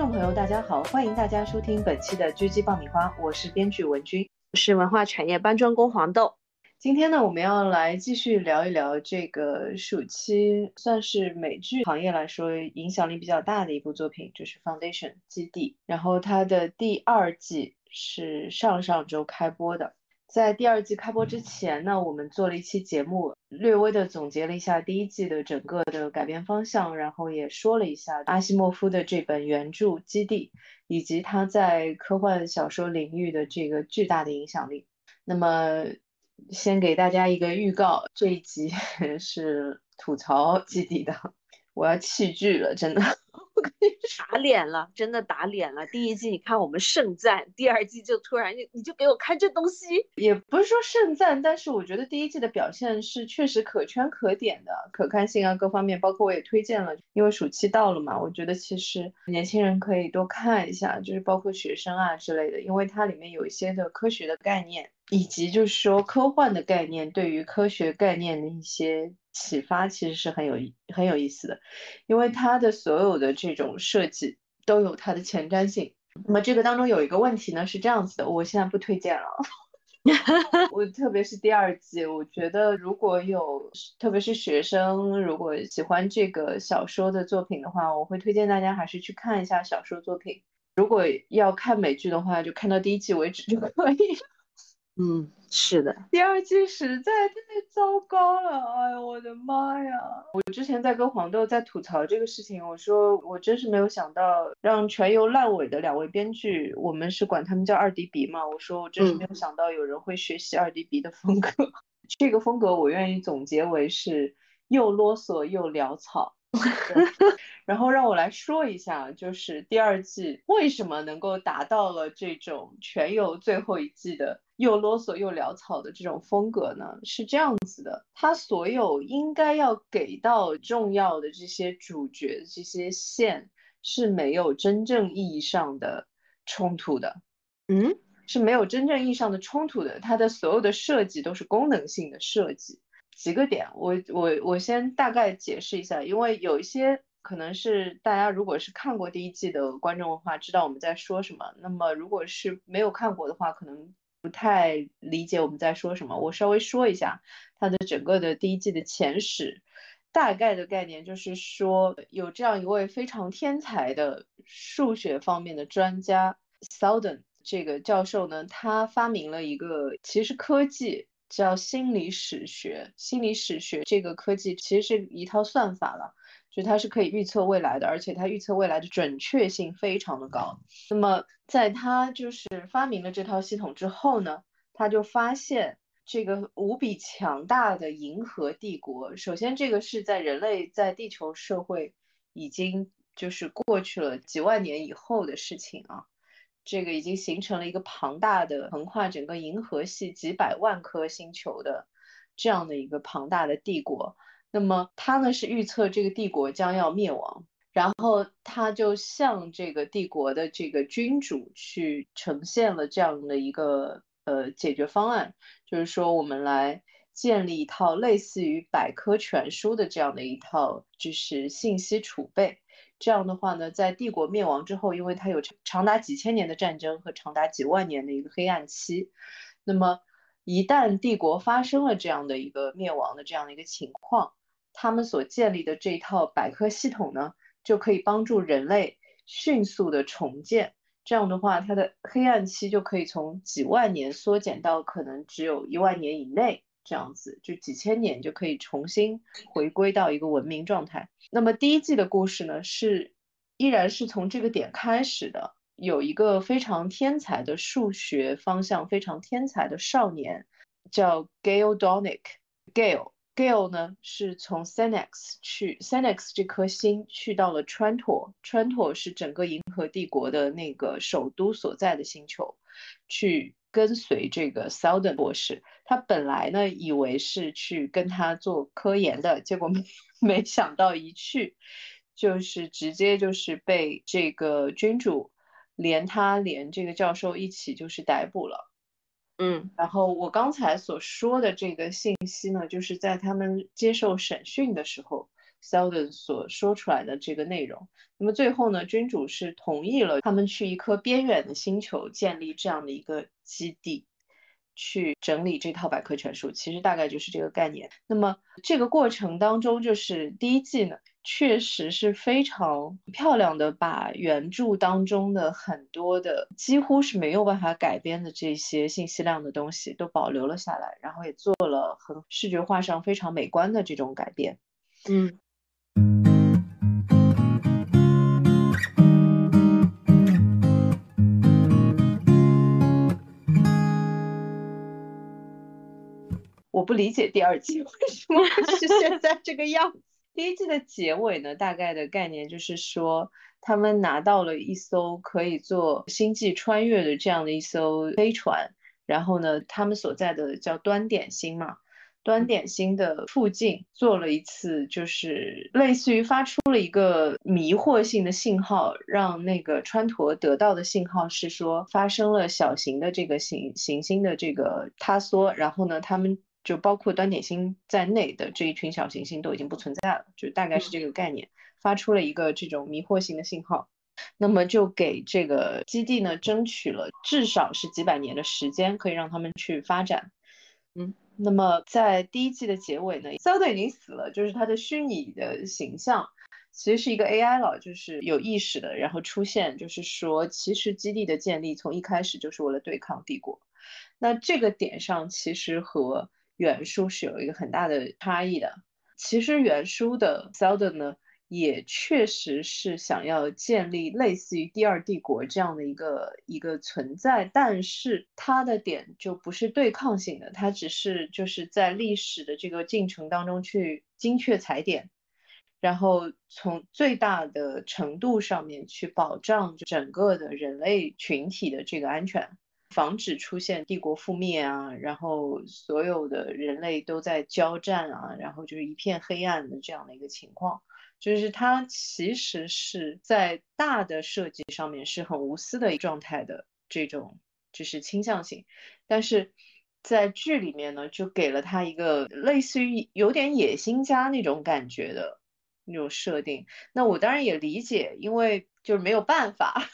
众朋友，大家好，欢迎大家收听本期的《狙击爆米花》，我是编剧文君，我是文化产业搬砖工黄豆。今天呢，我们要来继续聊一聊这个暑期算是美剧行业来说影响力比较大的一部作品，就是《Foundation》基地。然后它的第二季是上上周开播的。在第二季开播之前呢，我们做了一期节目，略微的总结了一下第一季的整个的改编方向，然后也说了一下阿西莫夫的这本原著《基地》，以及他在科幻小说领域的这个巨大的影响力。那么。先给大家一个预告，这一集 是吐槽基地的，我要弃剧了，真的，打脸了，真的打脸了。第一季你看我们盛赞，第二季就突然就你就给我看这东西，也不是说盛赞，但是我觉得第一季的表现是确实可圈可点的，可看性啊各方面，包括我也推荐了，因为暑期到了嘛，我觉得其实年轻人可以多看一下，就是包括学生啊之类的，因为它里面有一些的科学的概念。以及就是说，科幻的概念对于科学概念的一些启发，其实是很有很有意思的，因为它的所有的这种设计都有它的前瞻性。那么这个当中有一个问题呢，是这样子的，我现在不推荐了。我特别是第二季，我觉得如果有特别是学生如果喜欢这个小说的作品的话，我会推荐大家还是去看一下小说作品。如果要看美剧的话，就看到第一季为止就可以。嗯，是的，第二季实在太糟糕了，哎呦我的妈呀！我之前在跟黄豆在吐槽这个事情，我说我真是没有想到让全游烂尾的两位编剧，我们是管他们叫二 D 鼻嘛，我说我真是没有想到有人会学习二 D 鼻的风格，这个风格我愿意总结为是又啰嗦又潦草。然后让我来说一下，就是第二季为什么能够达到了这种全游最后一季的又啰嗦又潦草的这种风格呢？是这样子的，他所有应该要给到重要的这些主角这些线是没有真正意义上的冲突的，嗯，是没有真正意义上的冲突的，它的所有的设计都是功能性的设计。几个点，我我我先大概解释一下，因为有一些可能是大家如果是看过第一季的观众的话，知道我们在说什么。那么如果是没有看过的话，可能不太理解我们在说什么。我稍微说一下它的整个的第一季的前史，大概的概念就是说，有这样一位非常天才的数学方面的专家 s e l d o n 这个教授呢，他发明了一个其实科技。叫心理史学，心理史学这个科技其实是一套算法了，就它是可以预测未来的，而且它预测未来的准确性非常的高。那么在他就是发明了这套系统之后呢，他就发现这个无比强大的银河帝国，首先这个是在人类在地球社会已经就是过去了几万年以后的事情啊。这个已经形成了一个庞大的横跨整个银河系几百万颗星球的这样的一个庞大的帝国。那么他呢是预测这个帝国将要灭亡，然后他就向这个帝国的这个君主去呈现了这样的一个呃解决方案，就是说我们来建立一套类似于百科全书的这样的一套就是信息储备。这样的话呢，在帝国灭亡之后，因为它有长达几千年的战争和长达几万年的一个黑暗期，那么一旦帝国发生了这样的一个灭亡的这样的一个情况，他们所建立的这一套百科系统呢，就可以帮助人类迅速的重建。这样的话，它的黑暗期就可以从几万年缩减到可能只有一万年以内。这样子就几千年就可以重新回归到一个文明状态。那么第一季的故事呢，是依然是从这个点开始的。有一个非常天才的数学方向非常天才的少年，叫 Gale Donick。Gale Gale 呢是从 Senex 去 Senex 这颗星去到了川妥，川妥是整个银河帝国的那个首都所在的星球，去。跟随这个 Seldon 博士，他本来呢以为是去跟他做科研的，结果没 没想到一去就是直接就是被这个君主连他连这个教授一起就是逮捕了。嗯，然后我刚才所说的这个信息呢，就是在他们接受审讯的时候 Seldon 所说出来的这个内容。那么最后呢，君主是同意了他们去一颗边远的星球建立这样的一个基地，去整理这套百科全书。其实大概就是这个概念。那么这个过程当中，就是第一季呢。确实是非常漂亮的，把原著当中的很多的几乎是没有办法改编的这些信息量的东西都保留了下来，然后也做了很视觉化上非常美观的这种改编。嗯，我不理解第二季为什么是现在这个样子。第一季的结尾呢，大概的概念就是说，他们拿到了一艘可以做星际穿越的这样的一艘飞船，然后呢，他们所在的叫端点星嘛，端点星的附近做了一次，就是类似于发出了一个迷惑性的信号，让那个川陀得到的信号是说发生了小型的这个行行星的这个塌缩，然后呢，他们。就包括端点星在内的这一群小行星都已经不存在了，就大概是这个概念，发出了一个这种迷惑性的信号，那么就给这个基地呢争取了至少是几百年的时间，可以让他们去发展。嗯，那么在第一季的结尾呢，肖顿已经死了，就是他的虚拟的形象其实是一个 AI 了，就是有意识的，然后出现，就是说其实基地的建立从一开始就是为了对抗帝国。那这个点上其实和原书是有一个很大的差异的。其实原书的 Seldon 呢，也确实是想要建立类似于第二帝国这样的一个一个存在，但是它的点就不是对抗性的，它只是就是在历史的这个进程当中去精确踩点，然后从最大的程度上面去保障整个的人类群体的这个安全。防止出现帝国覆灭啊，然后所有的人类都在交战啊，然后就是一片黑暗的这样的一个情况，就是它其实是在大的设计上面是很无私的状态的这种就是倾向性，但是在剧里面呢，就给了他一个类似于有点野心家那种感觉的那种设定。那我当然也理解，因为就是没有办法。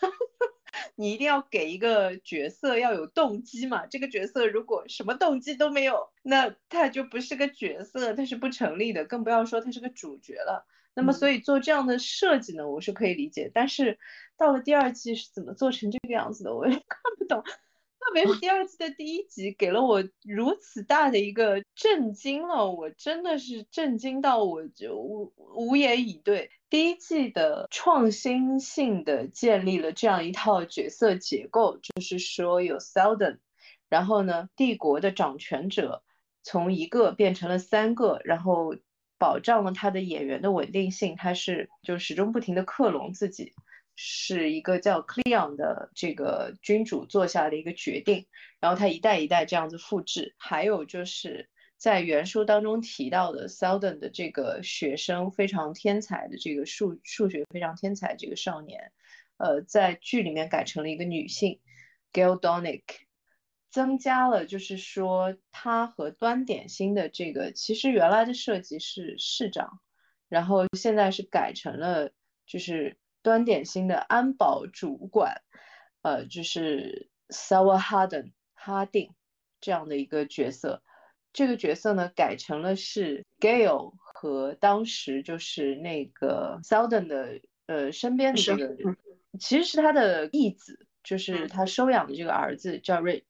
你一定要给一个角色要有动机嘛？这个角色如果什么动机都没有，那他就不是个角色，他是不成立的，更不要说他是个主角了。那么，所以做这样的设计呢，我是可以理解。但是到了第二季是怎么做成这个样子的，我也 看不懂。特别是第二季的第一集，给了我如此大的一个震惊了，我真的是震惊到我就无无言以对。第一季的创新性的建立了这样一套角色结构，就是说有 Seldon，然后呢，帝国的掌权者从一个变成了三个，然后保障了他的演员的稳定性，他是就始终不停的克隆自己。是一个叫 Cleon 的这个君主做下的一个决定，然后他一代一代这样子复制。还有就是在原书当中提到的 Seldon 的这个学生非常天才的这个数数学非常天才这个少年，呃，在剧里面改成了一个女性 Gail Donick，增加了就是说他和端点星的这个其实原来的设计是市长，然后现在是改成了就是。端点星的安保主管，呃，就是 Sour Harden 哈定这样的一个角色。这个角色呢，改成了是 Gail 和当时就是那个 Selden 的呃身边的这个，其实是他的义子，就是他收养的这个儿子叫 Rich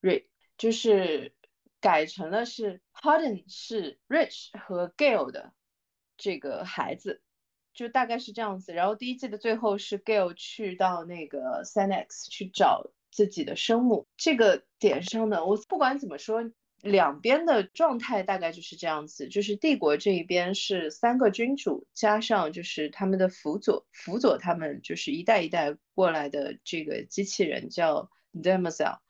Rich，就是改成了是 Harden 是 Rich 和 Gail 的这个孩子。就大概是这样子，然后第一季的最后是 Gail 去到那个 Sanex 去找自己的生母，这个点上呢，我不管怎么说，两边的状态大概就是这样子，就是帝国这一边是三个君主加上就是他们的辅佐，辅佐他们就是一代一代过来的这个机器人叫 d e m o s e l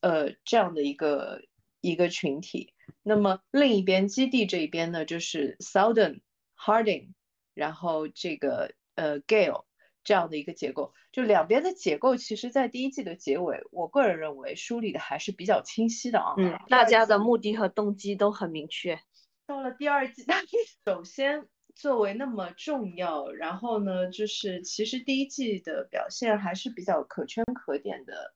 呃，这样的一个一个群体，那么另一边基地这一边呢，就是 Southern Harding。然后这个呃，Gale 这样的一个结构，就两边的结构，其实，在第一季的结尾，我个人认为梳理的还是比较清晰的啊。嗯，大家的目的和动机都很明确。到了第二季，首先作为那么重要，然后呢，就是其实第一季的表现还是比较可圈可点的。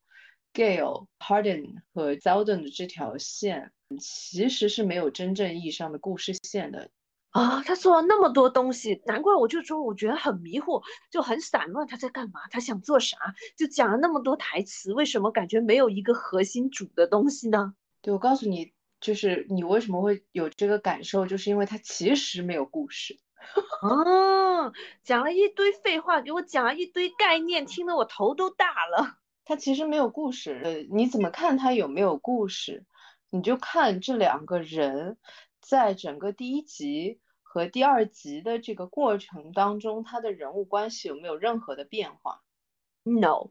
Gale、Harden 和 Zelden 的这条线其实是没有真正意义上的故事线的啊。他做了那么多东西，难怪我就说我觉得很迷惑，就很散乱。他在干嘛？他想做啥？就讲了那么多台词，为什么感觉没有一个核心主的东西呢？对，我告诉你。就是你为什么会有这个感受，就是因为他其实没有故事，哦，讲了一堆废话，给我讲了一堆概念，听得我头都大了。他其实没有故事，呃，你怎么看他有没有故事？你就看这两个人在整个第一集和第二集的这个过程当中，他的人物关系有没有任何的变化？No，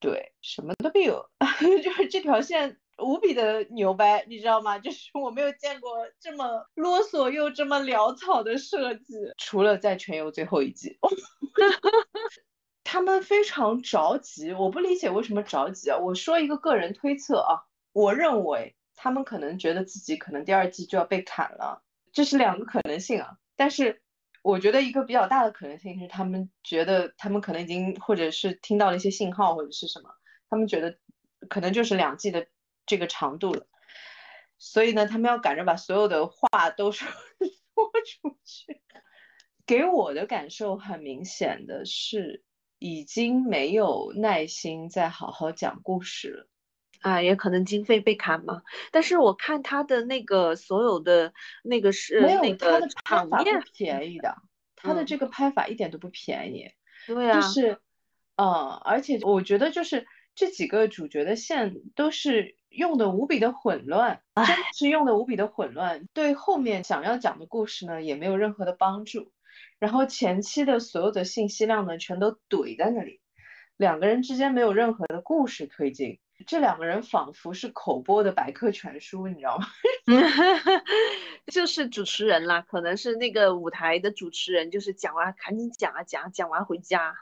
对，什么都没有，就是这条线。无比的牛掰，你知道吗？就是我没有见过这么啰嗦又这么潦草的设计，除了在全游最后一集，他们非常着急，我不理解为什么着急啊！我说一个个人推测啊，我认为他们可能觉得自己可能第二季就要被砍了，这是两个可能性啊。但是我觉得一个比较大的可能性是，他们觉得他们可能已经或者是听到了一些信号或者是什么，他们觉得可能就是两季的。这个长度了，所以呢，他们要赶着把所有的话都说 说出去。给我的感受很明显的是，已经没有耐心再好好讲故事了。啊，也可能经费被砍嘛。但是我看他的那个所有的那个是没有他的拍法不便宜的，他的这个拍法一点都不便宜。对啊，就是，嗯，而且我觉得就是这几个主角的线都是。用的无比的混乱，真的是用的无比的混乱，对后面想要讲的故事呢也没有任何的帮助。然后前期的所有的信息量呢全都怼在那里，两个人之间没有任何的故事推进，这两个人仿佛是口播的百科全书，你知道吗？就是主持人啦，可能是那个舞台的主持人，就是讲完赶紧讲啊讲，讲完回家。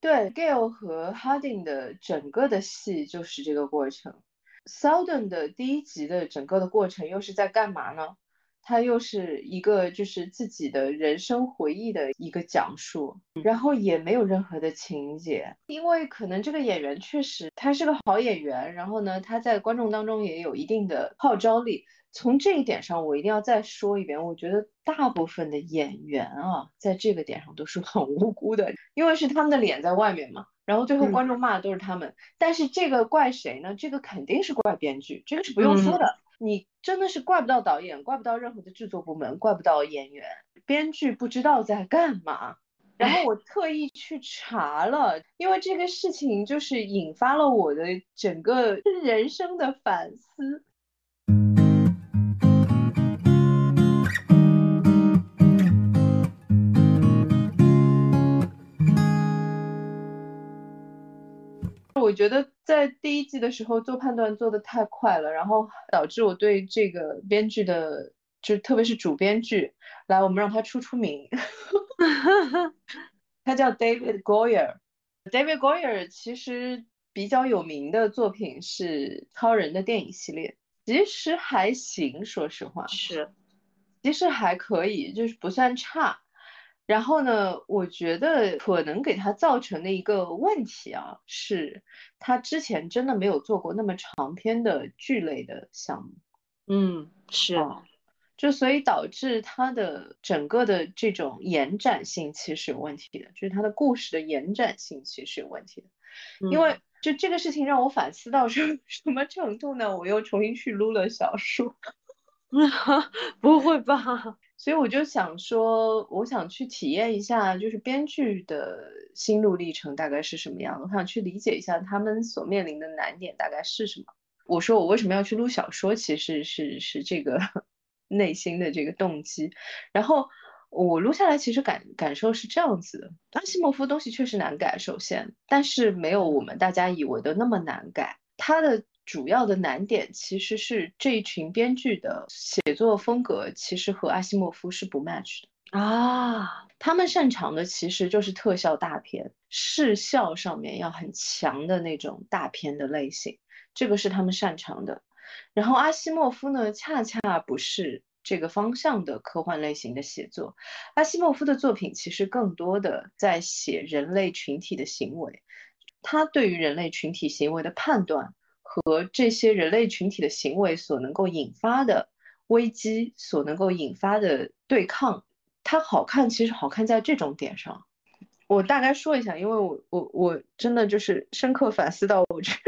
对，Gale 和 Harding 的整个的戏就是这个过程。Seldon 的第一集的整个的过程又是在干嘛呢？他又是一个就是自己的人生回忆的一个讲述，然后也没有任何的情节，因为可能这个演员确实他是个好演员，然后呢他在观众当中也有一定的号召力。从这一点上，我一定要再说一遍，我觉得大部分的演员啊，在这个点上都是很无辜的，因为是他们的脸在外面嘛。然后最后观众骂的都是他们，但是这个怪谁呢？这个肯定是怪编剧，这个是不用说的。你真的是怪不到导演，怪不到任何的制作部门，怪不到演员，编剧不知道在干嘛。然后我特意去查了，因为这个事情就是引发了我的整个人生的反思。我觉得在第一季的时候做判断做的太快了，然后导致我对这个编剧的，就特别是主编剧，来，我们让他出出名。他叫 David Goyer。David Goyer 其实比较有名的作品是超人的电影系列，其实还行，说实话是，其实还可以，就是不算差。然后呢，我觉得可能给他造成的一个问题啊，是他之前真的没有做过那么长篇的剧类的项目。嗯，是，啊就所以导致他的整个的这种延展性其实有问题的，就是他的故事的延展性其实有问题的。因为就这个事情让我反思到 什什么程度呢？我又重新去撸了小说。不会吧？所以我就想说，我想去体验一下，就是编剧的心路历程大概是什么样。我想去理解一下他们所面临的难点大概是什么。我说我为什么要去录小说，其实是是这个 内心的这个动机。然后我录下来，其实感感受是这样子的：阿西莫夫东西确实难改，首先，但是没有我们大家以为的那么难改。他的。主要的难点其实是这一群编剧的写作风格，其实和阿西莫夫是不 match 的啊。他们擅长的其实就是特效大片，视效上面要很强的那种大片的类型，这个是他们擅长的。然后阿西莫夫呢，恰恰不是这个方向的科幻类型的写作。阿西莫夫的作品其实更多的在写人类群体的行为，他对于人类群体行为的判断和这些人类群体的行为所能够引发的危机，所能够引发的对抗，它好看，其实好看在这种点上。我大概说一下，因为我我我真的就是深刻反思到，我觉得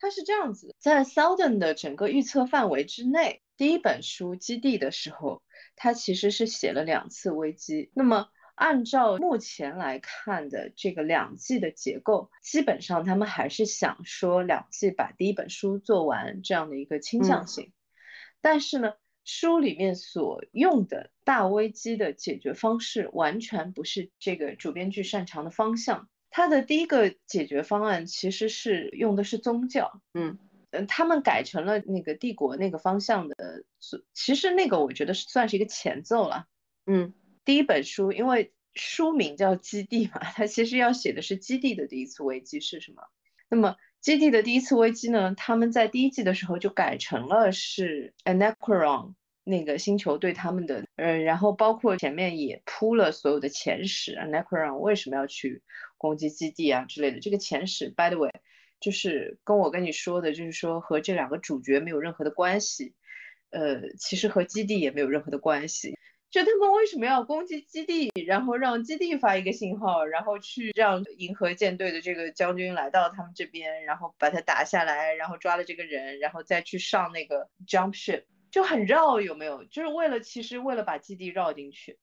它是这样子，在 Southern 的整个预测范围之内，第一本书《基地》的时候，它其实是写了两次危机。那么按照目前来看的这个两季的结构，基本上他们还是想说两季把第一本书做完这样的一个倾向性，但是呢。书里面所用的大危机的解决方式，完全不是这个主编剧擅长的方向。他的第一个解决方案其实是用的是宗教，嗯嗯，他们改成了那个帝国那个方向的。其实那个我觉得是算是一个前奏了，嗯，第一本书因为书名叫《基地》嘛，它其实要写的是基地的第一次危机是什么。那么基地的第一次危机呢，他们在第一季的时候就改成了是 Anacron。那个星球对他们的，呃，然后包括前面也铺了所有的前史，Anacron 为什么要去攻击基地啊之类的。这个前史，by the way，就是跟我跟你说的，就是说和这两个主角没有任何的关系，呃，其实和基地也没有任何的关系。就他们为什么要攻击基地，然后让基地发一个信号，然后去让银河舰队的这个将军来到他们这边，然后把他打下来，然后抓了这个人，然后再去上那个 jump ship。就很绕，有没有？就是为了，其实为了把基地绕进去，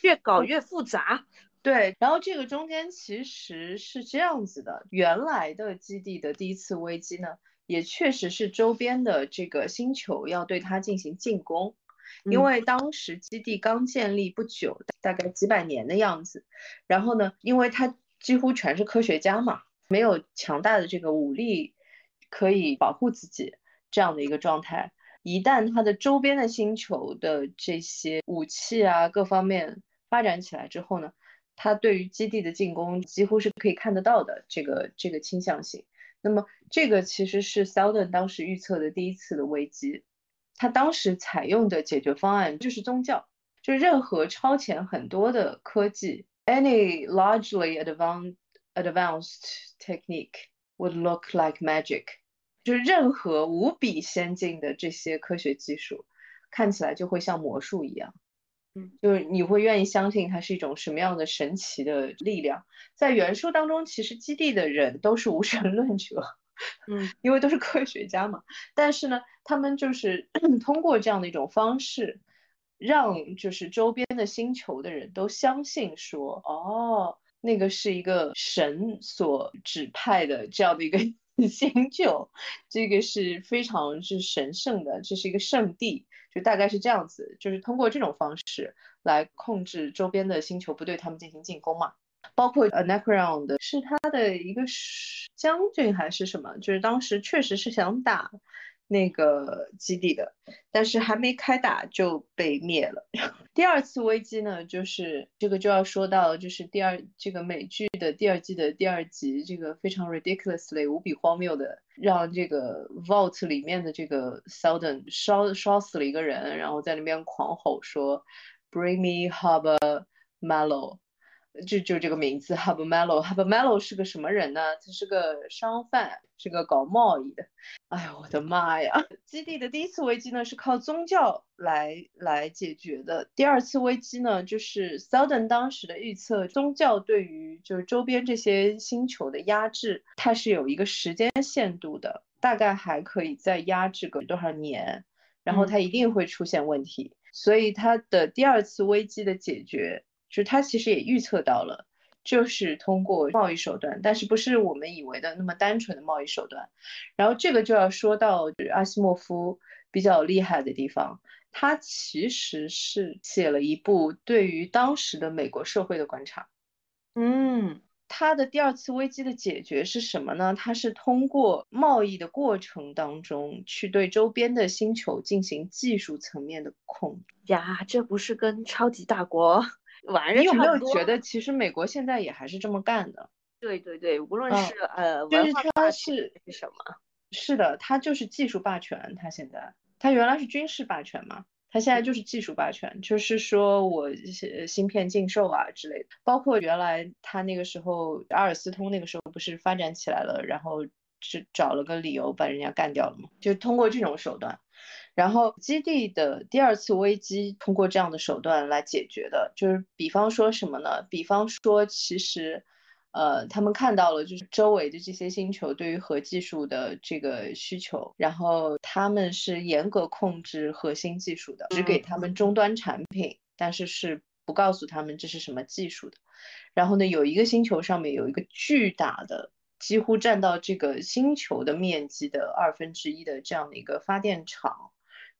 越搞越复杂。对，然后这个中间其实是这样子的，原来的基地的第一次危机呢，也确实是周边的这个星球要对它进行进攻，因为当时基地刚建立不久，大概几百年的样子。然后呢，因为它几乎全是科学家嘛，没有强大的这个武力可以保护自己这样的一个状态。一旦它的周边的星球的这些武器啊各方面发展起来之后呢，它对于基地的进攻几乎是可以看得到的这个这个倾向性。那么这个其实是 Southern 当时预测的第一次的危机，他当时采用的解决方案就是宗教，就任何超前很多的科技，any largely advanced advanced technique would look like magic。就是任何无比先进的这些科学技术，看起来就会像魔术一样，嗯，就是你会愿意相信它是一种什么样的神奇的力量。在原书当中，其实基地的人都是无神论者，嗯，因为都是科学家嘛。但是呢，他们就是 通过这样的一种方式，让就是周边的星球的人都相信说，哦，那个是一个神所指派的这样的一个。星球，这个是非常是神圣的，这是一个圣地，就大概是这样子，就是通过这种方式来控制周边的星球，不对他们进行进攻嘛。包括 Anacron 的是他的一个将军还是什么，就是当时确实是想打。那个基地的，但是还没开打就被灭了。第二次危机呢，就是这个就要说到，就是第二这个美剧的第二季的第二集，这个非常 ridiculously 无比荒谬的，让这个 vault 里面的这个 Seldon 烧烧死了一个人，然后在那边狂吼说，Bring me Hub Mallow。就就这个名字，Hub Mallow，Hub Mallow 是个什么人呢？他是个商贩，是个搞贸易的。哎呀，我的妈呀！基地的第一次危机呢，是靠宗教来来解决的。第二次危机呢，就是 Southern 当时的预测，宗教对于就是周边这些星球的压制，它是有一个时间限度的，大概还可以再压制个多少年，然后它一定会出现问题。所以它的第二次危机的解决。就是他其实也预测到了，就是通过贸易手段，但是不是我们以为的那么单纯的贸易手段。然后这个就要说到阿西莫夫比较厉害的地方，他其实是写了一部对于当时的美国社会的观察。嗯，他的第二次危机的解决是什么呢？他是通过贸易的过程当中去对周边的星球进行技术层面的控制。呀，这不是跟超级大国？你有没有觉得，其实美国现在也还是这么干的？对对对，无论是呃，就是他是什么？是的，他就是技术霸权。他现在，他原来是军事霸权嘛？它现在就是技术霸权，就是说我芯片禁售啊之类的。包括原来他那个时候阿尔斯通那个时候不是发展起来了，然后是找了个理由把人家干掉了嘛，就通过这种手段。然后基地的第二次危机通过这样的手段来解决的，就是比方说什么呢？比方说其实。呃，他们看到了就是周围的这些星球对于核技术的这个需求，然后他们是严格控制核心技术的，只给他们终端产品，但是是不告诉他们这是什么技术的。然后呢，有一个星球上面有一个巨大的，几乎占到这个星球的面积的二分之一的这样的一个发电厂，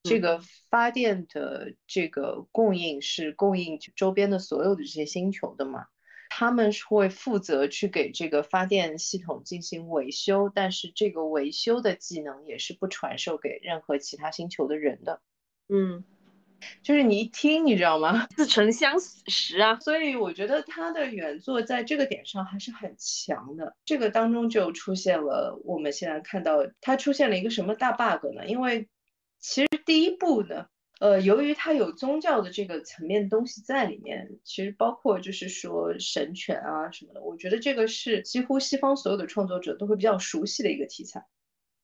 这个发电的这个供应是供应周边的所有的这些星球的嘛？他们是会负责去给这个发电系统进行维修，但是这个维修的技能也是不传授给任何其他星球的人的。嗯，就是你一听，你知道吗？似曾相识啊！所以我觉得他的原作在这个点上还是很强的。这个当中就出现了我们现在看到它出现了一个什么大 bug 呢？因为其实第一部呢。呃，由于它有宗教的这个层面的东西在里面，其实包括就是说神权啊什么的，我觉得这个是几乎西方所有的创作者都会比较熟悉的一个题材。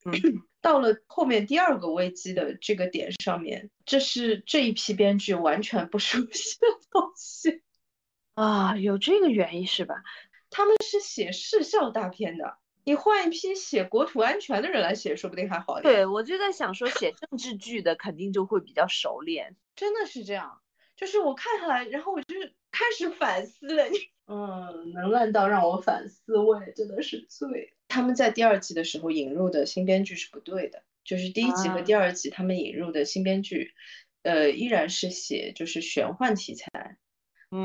嗯，到了后面第二个危机的这个点上面，这是这一批编剧完全不熟悉的东西 啊，有这个原因是吧？他们是写视效大片的。你换一批写国土安全的人来写，说不定还好一点。对，我就在想说，写政治剧的肯定就会比较熟练。真的是这样，就是我看下来，然后我就开始反思了。你，嗯，能烂到让我反思，我也真的是醉。他们在第二季的时候引入的新编剧是不对的，就是第一集和第二集他们引入的新编剧，呃，依然是写就是玄幻题材。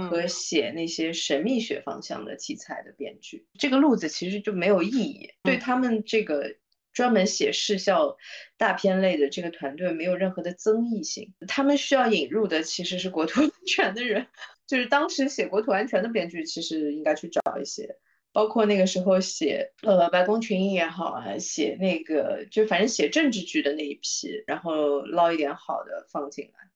和写那些神秘学方向的题材的编剧，这个路子其实就没有意义，对他们这个专门写视效大片类的这个团队没有任何的争议性。他们需要引入的其实是国土 安全的人，就是当时写国土安全的编剧，其实应该去找一些，包括那个时候写呃白宫群英也好啊，写那个就反正写政治剧的那一批，然后捞一点好的放进来。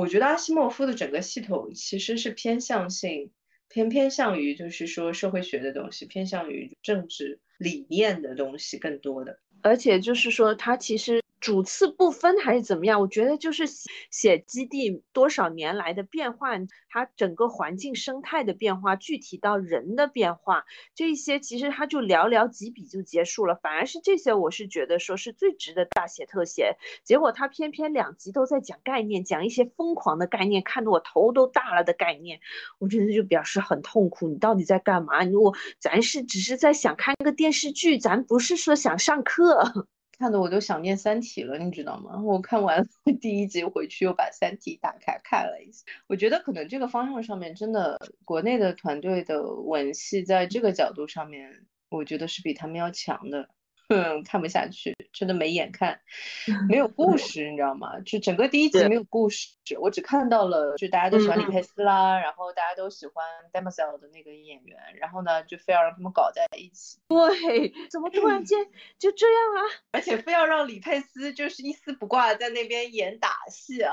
我觉得阿西莫夫的整个系统其实是偏向性，偏偏向于就是说社会学的东西，偏向于政治理念的东西更多的，而且就是说他其实。主次不分还是怎么样？我觉得就是写基地多少年来的变化，它整个环境生态的变化，具体到人的变化，这些其实他就寥寥几笔就结束了。反而是这些，我是觉得说是最值得大写特写。结果他偏偏两集都在讲概念，讲一些疯狂的概念，看得我头都大了的概念，我觉得就表示很痛苦。你到底在干嘛？你我咱是只是在想看个电视剧，咱不是说想上课。看的我都想念《三体》了，你知道吗？我看完 第一集回去又把《三体》打开看了一下，我觉得可能这个方向上面真的国内的团队的文戏在这个角度上面，我觉得是比他们要强的。嗯，看不下去，真的没眼看，没有故事，你知道吗？就整个第一集没有故事，我只看到了，就大家都喜欢李佩斯啦，然后大家都喜欢 d e m o s e l 的那个演员，然后呢，就非要让他们搞在一起。对，怎么突然间 就这样啊？而且非要让李佩斯就是一丝不挂在那边演打戏啊！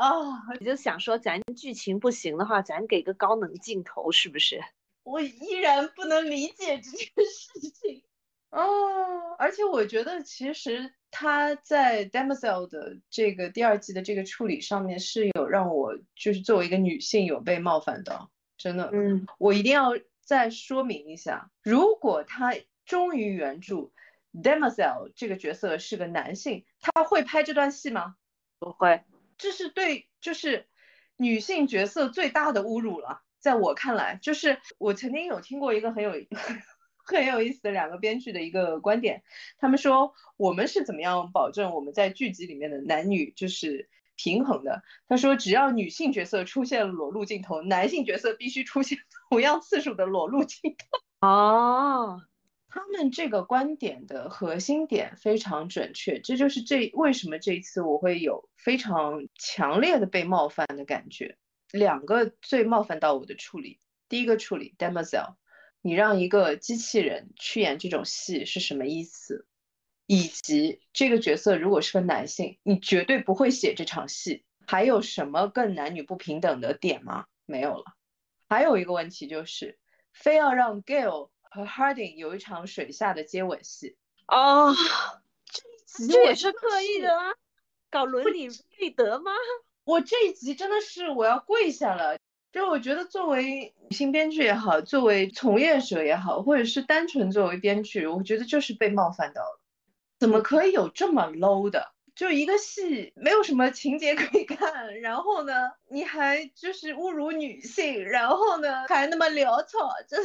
你就想说，咱剧情不行的话，咱给个高能镜头，是不是？我依然不能理解这件事情。哦，而且我觉得其实他在 d e m o s e l 的这个第二季的这个处理上面是有让我就是作为一个女性有被冒犯的，真的。嗯，我一定要再说明一下，如果他忠于原著 d e m o s e l 这个角色是个男性，他会拍这段戏吗？不会，这是对就是女性角色最大的侮辱了。在我看来，就是我曾经有听过一个很有。很有意思的两个编剧的一个观点，他们说我们是怎么样保证我们在剧集里面的男女就是平衡的？他说只要女性角色出现裸露镜头，男性角色必须出现同样次数的裸露镜头。哦，他们这个观点的核心点非常准确，这就是这为什么这一次我会有非常强烈的被冒犯的感觉。两个最冒犯到我的处理。第一个处理 Demoiselle，你让一个机器人去演这种戏是什么意思？以及这个角色如果是个男性，你绝对不会写这场戏。还有什么更男女不平等的点吗？没有了。还有一个问题就是，非要让 Gail 和 Harding 有一场水下的接吻戏哦，这也是刻意的吗？搞伦理配德吗？我这一集真的是我要跪下了。就我觉得，作为女性编剧也好，作为从业者也好，或者是单纯作为编剧，我觉得就是被冒犯到了。怎么可以有这么 low 的？就一个戏没有什么情节可以看，然后呢，你还就是侮辱女性，然后呢，还那么潦草，真。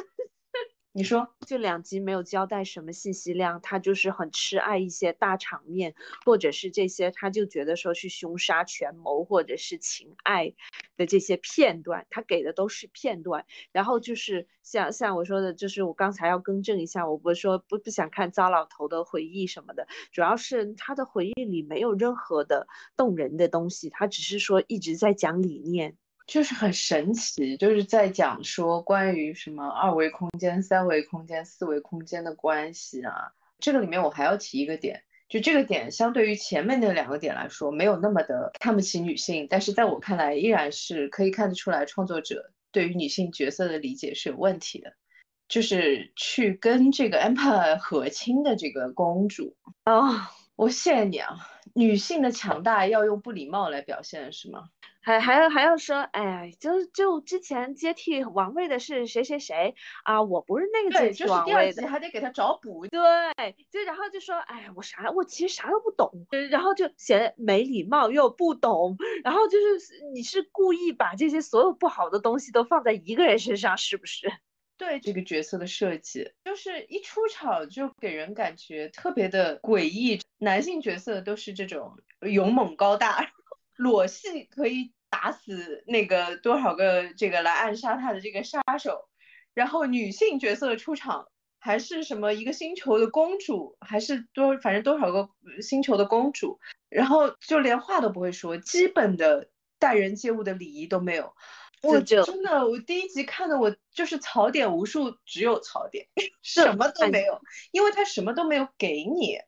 你说，就两集没有交代什么信息量，他就是很痴爱一些大场面，或者是这些，他就觉得说是凶杀、权谋或者是情爱的这些片段，他给的都是片段。然后就是像像我说的，就是我刚才要更正一下，我不是说不不想看糟老头的回忆什么的，主要是他的回忆里没有任何的动人的东西，他只是说一直在讲理念。就是很神奇，就是在讲说关于什么二维空间、三维空间、四维空间的关系啊。这个里面我还要提一个点，就这个点相对于前面那两个点来说，没有那么的看不起女性，但是在我看来，依然是可以看得出来创作者对于女性角色的理解是有问题的。就是去跟这个 Empire 和亲的这个公主啊，我谢谢你啊，女性的强大要用不礼貌来表现是吗？还还要还要说，哎，就就之前接替王位的是谁谁谁啊？我不是那个接替王位的，还得给他找补。对，就然后就说，哎，我啥我其实啥都不懂，然后就显得没礼貌又不懂，然后就是你是故意把这些所有不好的东西都放在一个人身上，是不是？对这个角色的设计，就是一出场就给人感觉特别的诡异。男性角色都是这种勇猛高大。裸戏可以打死那个多少个这个来暗杀他的这个杀手，然后女性角色出场还是什么一个星球的公主，还是多反正多少个星球的公主，然后就连话都不会说，基本的待人接物的礼仪都没有。我真的，我第一集看的我就是槽点无数，只有槽点，什么都没有，因为他什么都没有给你。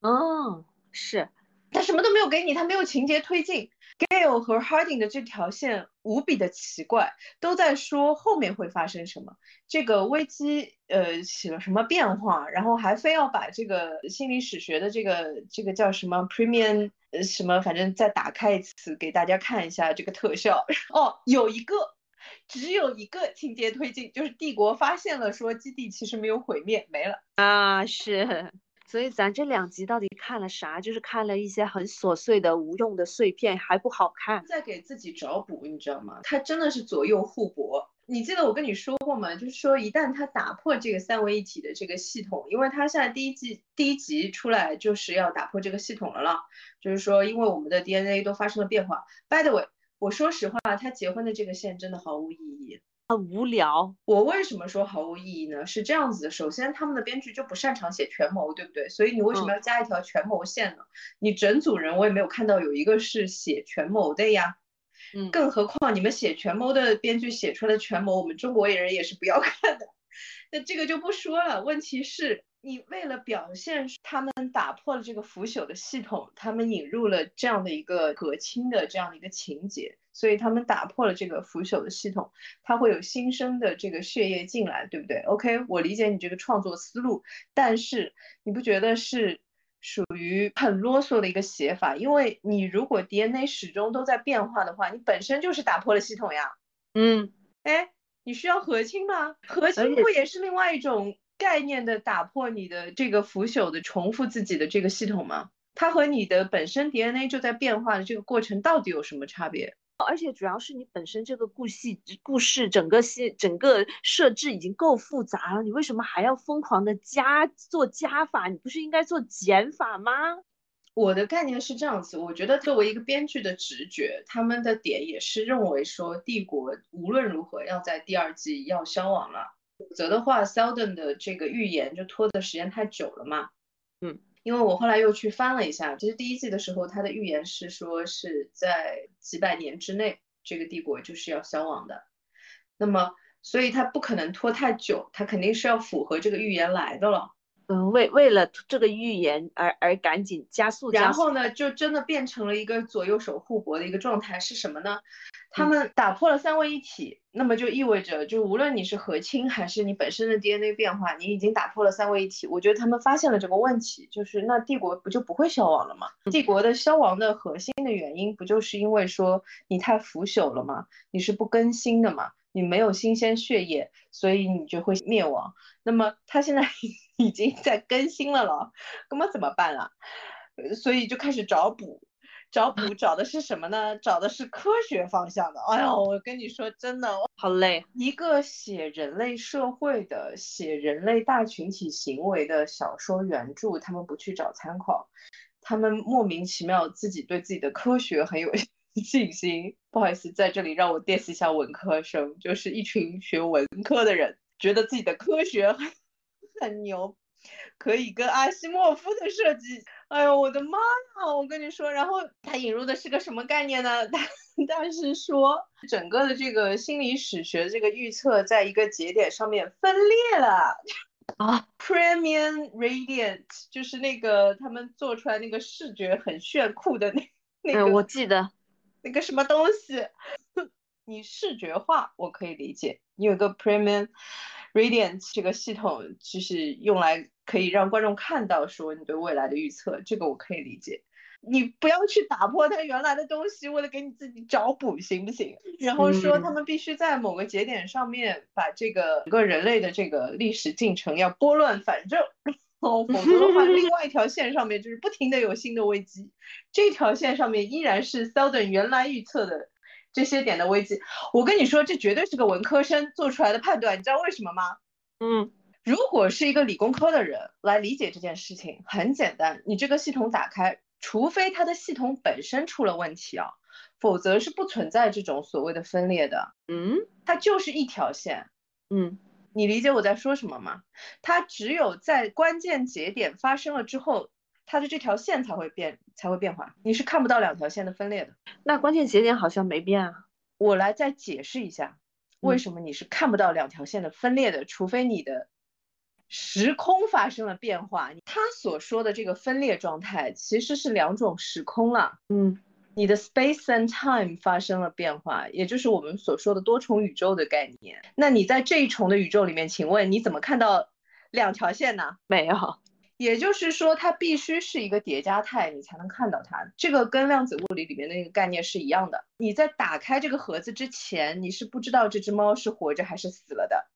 哦，是。他什么都没有给你，他没有情节推进。Gale 和 Harding 的这条线无比的奇怪，都在说后面会发生什么，这个危机呃起了什么变化，然后还非要把这个心理史学的这个这个叫什么 Premium 什么，反正再打开一次给大家看一下这个特效。哦，有一个，只有一个情节推进，就是帝国发现了说基地其实没有毁灭，没了啊，是。所以咱这两集到底看了啥？就是看了一些很琐碎的无用的碎片，还不好看。在给自己找补，你知道吗？他真的是左右互搏。你记得我跟你说过吗？就是说一旦他打破这个三位一体的这个系统，因为他现在第一季第一集出来就是要打破这个系统了了。就是说，因为我们的 DNA 都发生了变化。By the way，我说实话，他结婚的这个线真的毫无意义。很无聊。我为什么说毫无意义呢？是这样子的，首先他们的编剧就不擅长写权谋，对不对？所以你为什么要加一条权谋线呢？你整组人我也没有看到有一个是写权谋的呀。嗯，更何况你们写权谋的编剧写出来的权谋，我们中国人也是不要 看的。那这个就不说了。问题是，你为了表现他们打破了这个腐朽的系统，他们引入了这样的一个和亲的这样的一个情节。所以他们打破了这个腐朽的系统，它会有新生的这个血液进来，对不对？OK，我理解你这个创作思路，但是你不觉得是属于很啰嗦的一个写法？因为你如果 DNA 始终都在变化的话，你本身就是打破了系统呀。嗯，哎，你需要和亲吗？和亲不也是另外一种概念的打破你的这个腐朽的重复自己的这个系统吗？它和你的本身 DNA 就在变化的这个过程到底有什么差别？而且主要是你本身这个故戏故事整个戏整个设置已经够复杂了，你为什么还要疯狂的加做加法？你不是应该做减法吗？我的概念是这样子，我觉得作为一个编剧的直觉，他们的点也是认为说帝国无论如何要在第二季要消亡了，否则的话，Seldon 的这个预言就拖的时间太久了嘛。嗯。因为我后来又去翻了一下，其实第一季的时候，他的预言是说是在几百年之内，这个帝国就是要消亡的。那么所以他不可能拖太久，他肯定是要符合这个预言来的了。嗯，为为了这个预言而而赶紧加速，然后呢，就真的变成了一个左右手互搏的一个状态，是什么呢？他们打破了三位一体，那么就意味着，就无论你是和亲还是你本身的 DNA 变化，你已经打破了三位一体。我觉得他们发现了这个问题，就是那帝国不就不会消亡了吗？帝国的消亡的核心的原因，不就是因为说你太腐朽了吗？你是不更新的吗？你没有新鲜血液，所以你就会灭亡。那么他现在 已经在更新了咯，那么怎么办啊？所以就开始找补，找补找的是什么呢？找的是科学方向的。哎呦，我跟你说真的，好累。一个写人类社会的、写人类大群体行为的小说原著，他们不去找参考，他们莫名其妙自己对自己的科学很有。信心，不好意思，在这里让我 diss 一下文科生，就是一群学文科的人，觉得自己的科学很很牛，可以跟阿西莫夫的设计，哎呦我的妈呀！我跟你说，然后他引入的是个什么概念呢？他他是说整个的这个心理史学这个预测，在一个节点上面分裂了啊，Premium Radiant，就是那个他们做出来那个视觉很炫酷的那那个，我记得。那个什么东西，你视觉化我可以理解。你有个 Premium Radiant 这个系统，就是用来可以让观众看到说你对未来的预测，这个我可以理解。你不要去打破它原来的东西，为了给你自己找补，行不行？然后说他们必须在某个节点上面把这个整个人类的这个历史进程要拨乱反正。哦，否则的话，另外一条线上面就是不停的有新的危机，这条线上面依然是 Seldon 原来预测的这些点的危机。我跟你说，这绝对是个文科生做出来的判断，你知道为什么吗？嗯，如果是一个理工科的人来理解这件事情，很简单，你这个系统打开，除非它的系统本身出了问题啊，否则是不存在这种所谓的分裂的。嗯，它就是一条线。嗯。你理解我在说什么吗？它只有在关键节点发生了之后，它的这条线才会变，才会变化。你是看不到两条线的分裂的。那关键节点好像没变啊。我来再解释一下，为什么你是看不到两条线的分裂的？除非你的时空发生了变化。他所说的这个分裂状态，其实是两种时空了。嗯。你的 space and time 发生了变化，也就是我们所说的多重宇宙的概念。那你在这一重的宇宙里面，请问你怎么看到两条线呢？没有，也就是说它必须是一个叠加态，你才能看到它。这个跟量子物理里面那个概念是一样的。你在打开这个盒子之前，你是不知道这只猫是活着还是死了的。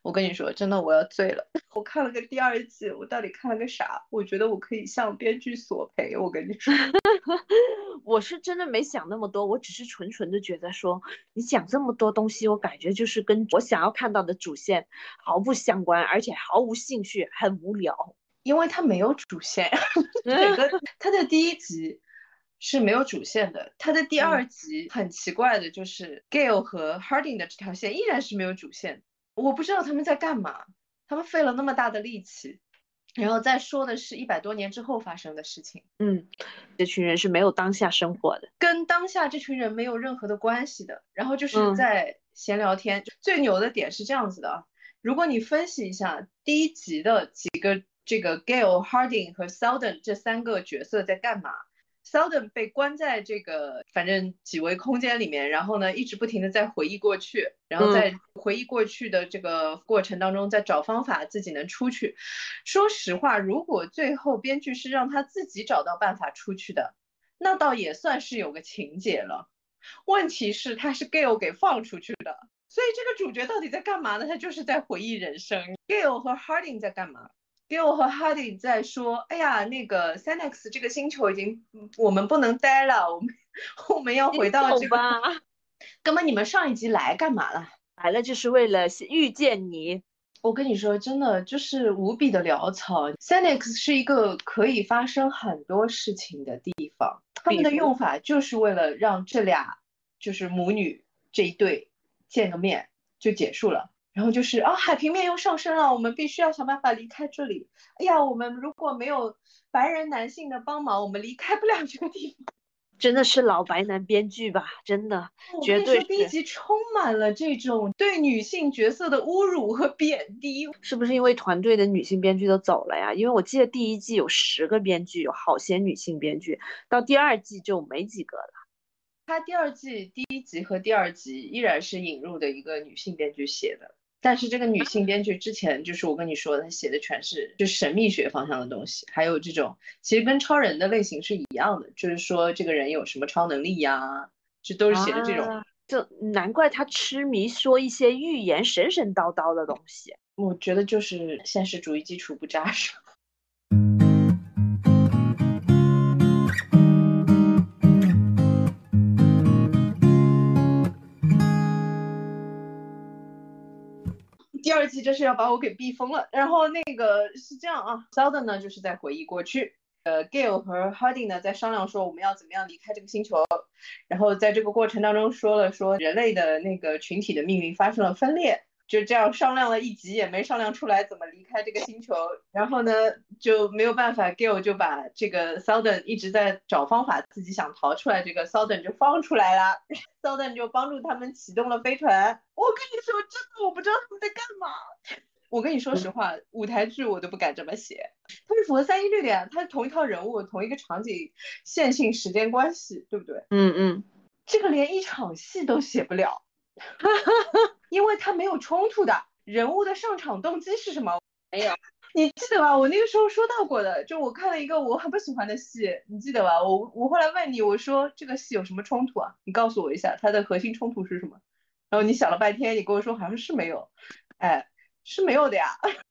我跟你说，真的我要醉了。我看了个第二季，我到底看了个啥？我觉得我可以向编剧索赔。我跟你说，我是真的没想那么多，我只是纯纯的觉得说，你讲这么多东西，我感觉就是跟我想要看到的主线毫不相关，而且毫无兴趣，很无聊。因为它没有主线，整个 它的第一集是没有主线的，它的第二集很奇怪的就是 Gale 和 Harding 的这条线依然是没有主线。我不知道他们在干嘛，他们费了那么大的力气，然后再说的是一百多年之后发生的事情。嗯，这群人是没有当下生活的，跟当下这群人没有任何的关系的。然后就是在闲聊天，最牛的点是这样子的啊，如果你分析一下第一集的几个这个 Gale、Harding 和 Seldon 这三个角色在干嘛？Seldon 被关在这个反正几维空间里面，然后呢一直不停的在回忆过去，然后在回忆过去的这个过程当中，在找方法自己能出去。说实话，如果最后编剧是让他自己找到办法出去的，那倒也算是有个情节了。问题是他是 Gale 给放出去的，所以这个主角到底在干嘛呢？他就是在回忆人生。Gale 和 Harding 在干嘛？给我和 Hardy 在说，哎呀，那个 Sanex 这个星球已经我们不能待了，我们 我们要回到这个。哥们，你们上一集来干嘛了？来了就是为了遇见你。我跟你说，真的就是无比的潦草。Sanex 是一个可以发生很多事情的地方，他们的用法就是为了让这俩就是母女这一对见个面就结束了。然后就是啊，海平面又上升了，我们必须要想办法离开这里。哎呀，我们如果没有白人男性的帮忙，我们离开不了这个地方。真的是老白男编剧吧？真的，绝对第一集充满了这种对女性角色的侮辱和贬低。是不是因为团队的女性编剧都走了呀？因为我记得第一季有十个编剧，有好些女性编剧，到第二季就没几个了。他第二季第一集和第二集依然是引入的一个女性编剧写的。但是这个女性编剧之前就是我跟你说的，她写的全是就神秘学方向的东西，还有这种其实跟超人的类型是一样的，就是说这个人有什么超能力呀，就都是写的这种。就难怪他痴迷说一些预言神神叨叨的东西。我觉得就是现实主义基础不扎实。第二季真是要把我给逼疯了。然后那个是这样啊 s e l d o n 呢就是在回忆过去，呃，Gale 和 Harding 呢在商量说我们要怎么样离开这个星球。然后在这个过程当中说了说人类的那个群体的命运发生了分裂。就这样商量了一集也没商量出来怎么离开这个星球，然后呢就没有办法，Gail 就把这个 s o u t h e n 一直在找方法，自己想逃出来，这个 s o u t h e n 就放出来了 s o u t h e n 就帮助他们启动了飞船。我跟你说，真的我不知道他们在干嘛。我跟你说实话，舞台剧我都不敢这么写，它是符合三一律的呀，它是同一套人物、同一个场景、线性时间关系，对不对？嗯嗯，这个连一场戏都写不了。哈哈，因为他没有冲突的人物的上场动机是什么？没有，你记得吧？我那个时候说到过的，就我看了一个我很不喜欢的戏，你记得吧？我我后来问你，我说这个戏有什么冲突啊？你告诉我一下，它的核心冲突是什么？然后你想了半天，你跟我说好像是没有，哎，是没有的呀。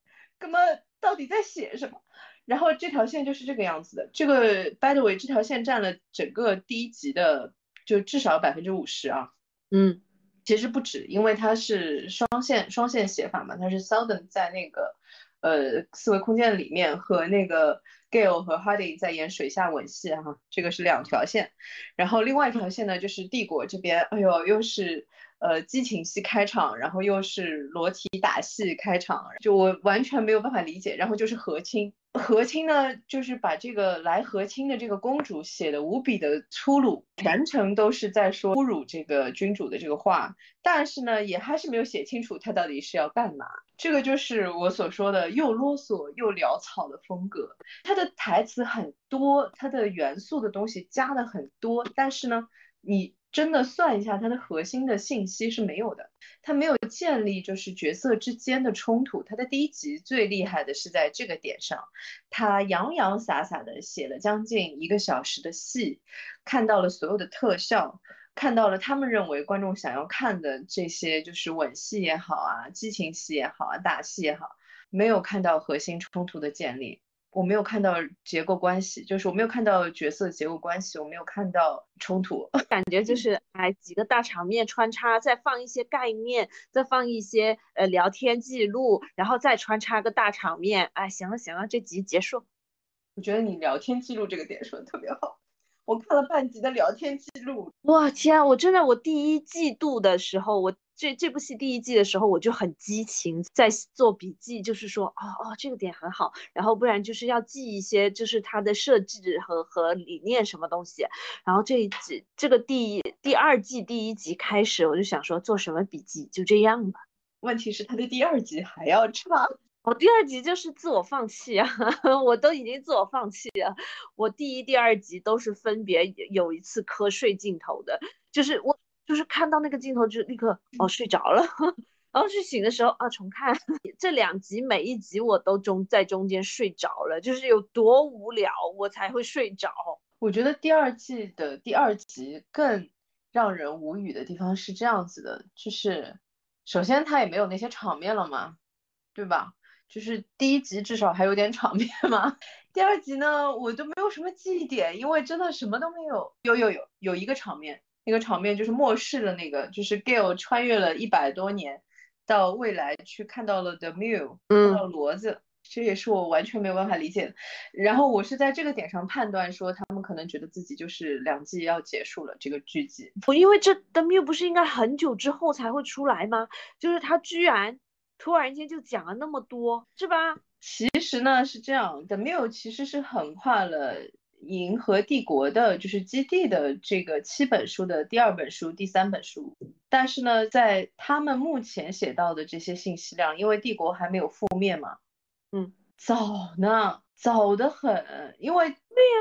那么到底在写什么？然后这条线就是这个样子的。这个 by the way，这条线占了整个第一集的就至少百分之五十啊。嗯。其实不止，因为它是双线双线写法嘛，它是 s e l d o n 在那个呃四维空间里面和那个 Gale 和 Hardy 在演水下吻戏哈，这个是两条线，然后另外一条线呢就是帝国这边，哎呦又是。呃，激情戏开场，然后又是裸体打戏开场，就我完全没有办法理解。然后就是和亲，和亲呢，就是把这个来和亲的这个公主写的无比的粗鲁，全程都是在说侮辱这个君主的这个话，但是呢，也还是没有写清楚他到底是要干嘛。这个就是我所说的又啰嗦又潦草的风格。他的台词很多，他的元素的东西加的很多，但是呢，你。真的算一下，它的核心的信息是没有的，它没有建立就是角色之间的冲突。它的第一集最厉害的是在这个点上，他洋洋洒洒的写了将近一个小时的戏，看到了所有的特效，看到了他们认为观众想要看的这些就是吻戏也好啊，激情戏也好啊，打戏也好，没有看到核心冲突的建立。我没有看到结构关系，就是我没有看到角色结构关系，我没有看到冲突，感觉就是哎几个大场面穿插，再放一些概念，再放一些呃聊天记录，然后再穿插个大场面，哎行了行了，这集结束。我觉得你聊天记录这个点说的特别好。我看了半集的聊天记录，哇天！我真的，我第一季度的时候，我这这部戏第一季的时候，我就很激情，在做笔记，就是说，哦哦，这个点很好，然后不然就是要记一些，就是它的设置和和理念什么东西。然后这一季这个第一第二季第一集开始，我就想说做什么笔记，就这样吧。问题是它的第二集还要长。我第二集就是自我放弃啊，我都已经自我放弃了。我第一、第二集都是分别有一次瞌睡镜头的，就是我就是看到那个镜头就立刻哦睡着了，然后去醒的时候啊重看 这两集，每一集我都中在中间睡着了，就是有多无聊我才会睡着。我觉得第二季的第二集更让人无语的地方是这样子的，就是首先他也没有那些场面了嘛，对吧？就是第一集至少还有点场面嘛，第二集呢我都没有什么记忆点，因为真的什么都没有。有有有有一个场面，那个场面就是末世的那个，就是 Gail 穿越了一百多年到未来去看到了 The Mill，看到骡子，这也是我完全没有办法理解的。然后我是在这个点上判断说，他们可能觉得自己就是两季要结束了这个剧集。我因为这 The Mule 不是应该很久之后才会出来吗？就是他居然。突然间就讲了那么多，是吧？其实呢是这样，The Mill 其实是横跨了银河帝国的就是基地的这个七本书的第二本书、第三本书，但是呢，在他们目前写到的这些信息量，因为帝国还没有覆灭嘛，嗯，早呢，早得很，因为对呀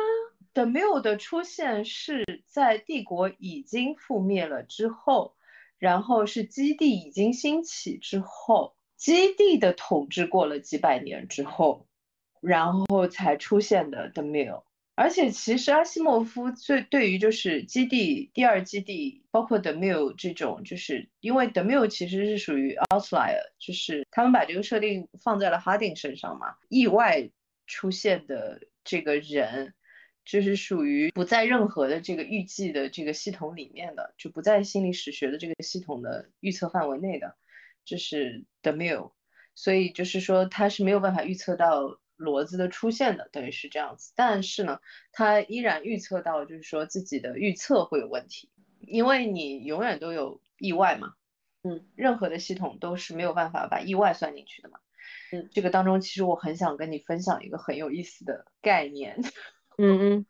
，The Mill 的出现是在帝国已经覆灭了之后，然后是基地已经兴起之后，基地的统治过了几百年之后。然后才出现的 The Mill，而且其实阿西莫夫最对于就是基地第二基地，包括 The Mill 这种，就是因为 The Mill 其实是属于 outlier，就是他们把这个设定放在了 Harding 身上嘛，意外出现的这个人，就是属于不在任何的这个预计的这个系统里面的，就不在心理史学的这个系统的预测范围内的，这是 The Mill，所以就是说他是没有办法预测到。骡子的出现的等于是这样子，但是呢，他依然预测到，就是说自己的预测会有问题，因为你永远都有意外嘛，嗯，任何的系统都是没有办法把意外算进去的嘛，嗯，这个当中其实我很想跟你分享一个很有意思的概念，嗯嗯，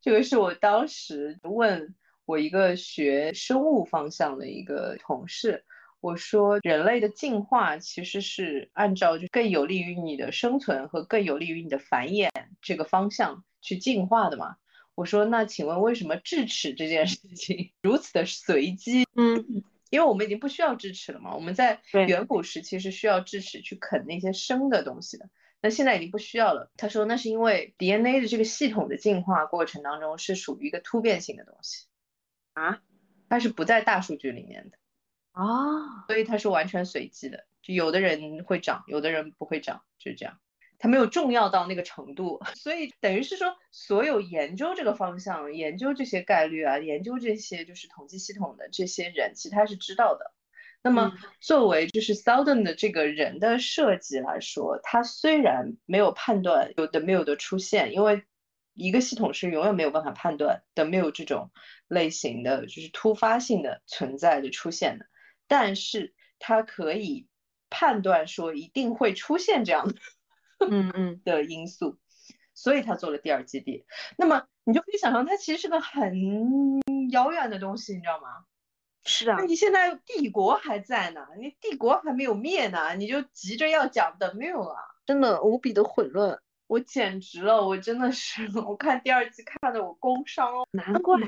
这个是我当时问我一个学生物方向的一个同事。我说，人类的进化其实是按照就更有利于你的生存和更有利于你的繁衍这个方向去进化的嘛？我说，那请问为什么智齿这件事情如此的随机？嗯，因为我们已经不需要智齿了嘛。我们在远古时期是需要智齿去啃那些生的东西的，那现在已经不需要了。他说，那是因为 DNA 的这个系统的进化过程当中是属于一个突变性的东西啊，它是不在大数据里面的。啊，所以它是完全随机的，就有的人会长，有的人不会长，就是这样。它没有重要到那个程度，所以等于是说，所有研究这个方向、研究这些概率啊、研究这些就是统计系统的这些人，其实他是知道的。那么作为就是 Southern 的这个人的设计来说，他虽然没有判断有 The Mill 的出现，因为一个系统是永远没有办法判断 The Mill 这种类型的就是突发性的存在的出现的。但是他可以判断说一定会出现这样的，嗯嗯 的因素，所以他做了第二基地。那么你就可以想象，它其实是个很遥远的东西，你知道吗？是啊。那你现在帝国还在呢，你帝国还没有灭呢，你就急着要讲 The Mill 啊，真的无比的混乱，我简直了，我真的是，我看第二季看的我工伤，难怪。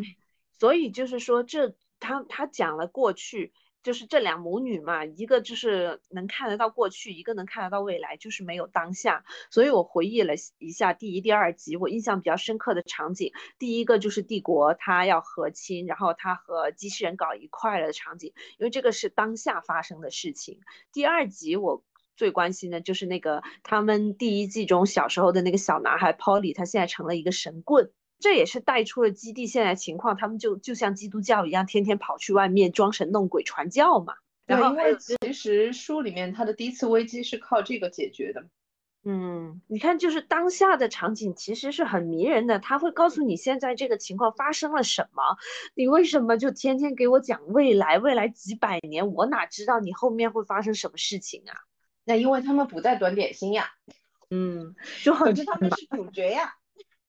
所以就是说，这他他讲了过去。就是这两母女嘛，一个就是能看得到过去，一个能看得到未来，就是没有当下。所以我回忆了一下第一、第二集，我印象比较深刻的场景，第一个就是帝国他要和亲，然后他和机器人搞一块了的场景，因为这个是当下发生的事情。第二集我最关心的就是那个他们第一季中小时候的那个小男孩 Polly，他现在成了一个神棍。这也是带出了基地现在情况，他们就就像基督教一样，天天跑去外面装神弄鬼传教嘛。然后因为其实书里面他的第一次危机是靠这个解决的。嗯，你看，就是当下的场景其实是很迷人的，他会告诉你现在这个情况发生了什么，你为什么就天天给我讲未来，未来几百年，我哪知道你后面会发生什么事情啊？那因为他们不在短点心呀。嗯，就可是他们是主角呀。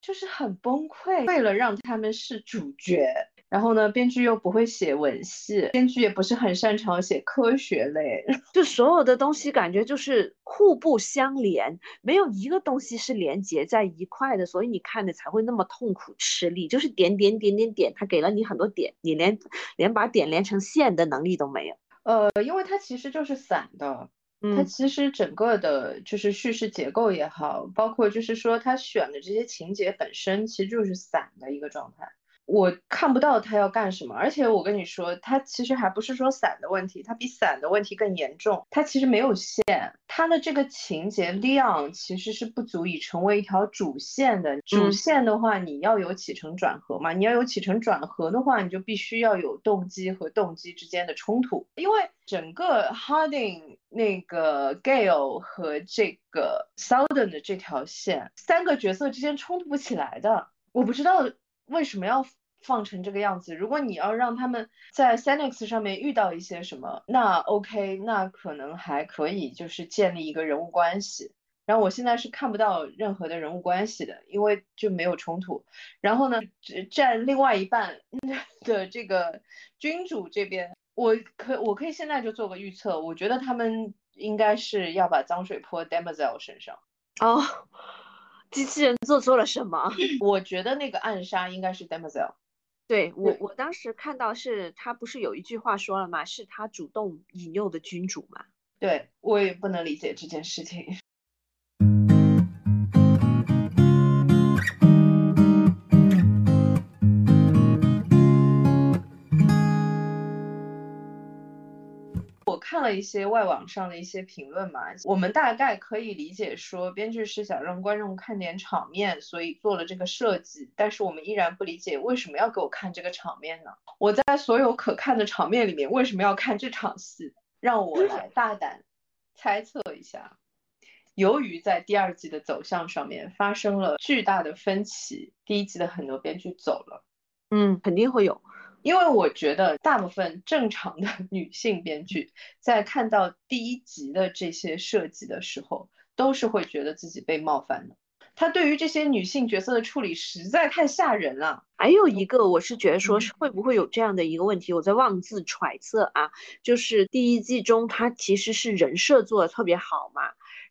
就是很崩溃，为了让他们是主角，然后呢，编剧又不会写文戏，编剧也不是很擅长写科学类，就所有的东西感觉就是互不相连，没有一个东西是连接在一块的，所以你看的才会那么痛苦吃力，就是点点点点点，他给了你很多点，你连连把点连成线的能力都没有。呃，因为它其实就是散的。它其实整个的就是叙事结构也好，包括就是说他选的这些情节本身，其实就是散的一个状态。我看不到他要干什么，而且我跟你说，他其实还不是说伞的问题，他比伞的问题更严重。他其实没有线，他的这个情节量其实是不足以成为一条主线的。主线的话，你要有起承转合嘛，你要有起承转合的话，你就必须要有动机和动机之间的冲突。因为整个 Harding 那个 Gale 和这个 Southern 的这条线，三个角色之间冲突不起来的。我不知道。为什么要放成这个样子？如果你要让他们在 Senex 上面遇到一些什么，那 OK，那可能还可以，就是建立一个人物关系。然后我现在是看不到任何的人物关系的，因为就没有冲突。然后呢，占另外一半 的这个君主这边，我可我可以现在就做个预测，我觉得他们应该是要把脏水泼 Demoiselle 身上。哦，机器人做错了什么？我觉得那个暗杀应该是 Demoiselle。对我，我当时看到是他不是有一句话说了吗？是他主动引诱的君主嘛？对我也不能理解这件事情。看了一些外网上的一些评论嘛，我们大概可以理解说，编剧是想让观众看点场面，所以做了这个设计。但是我们依然不理解为什么要给我看这个场面呢？我在所有可看的场面里面，为什么要看这场戏？让我来 大胆猜测一下。由于在第二季的走向上面发生了巨大的分歧，第一季的很多编剧走了。嗯，肯定会有。因为我觉得大部分正常的 女性编剧在看到第一集的这些设计的时候，都是会觉得自己被冒犯的。他对于这些女性角色的处理实在太吓人了。还有一个，我是觉得说是会不会有这样的一个问题，我在妄自揣测啊，就是第一季中他其实是人设做的特别好嘛。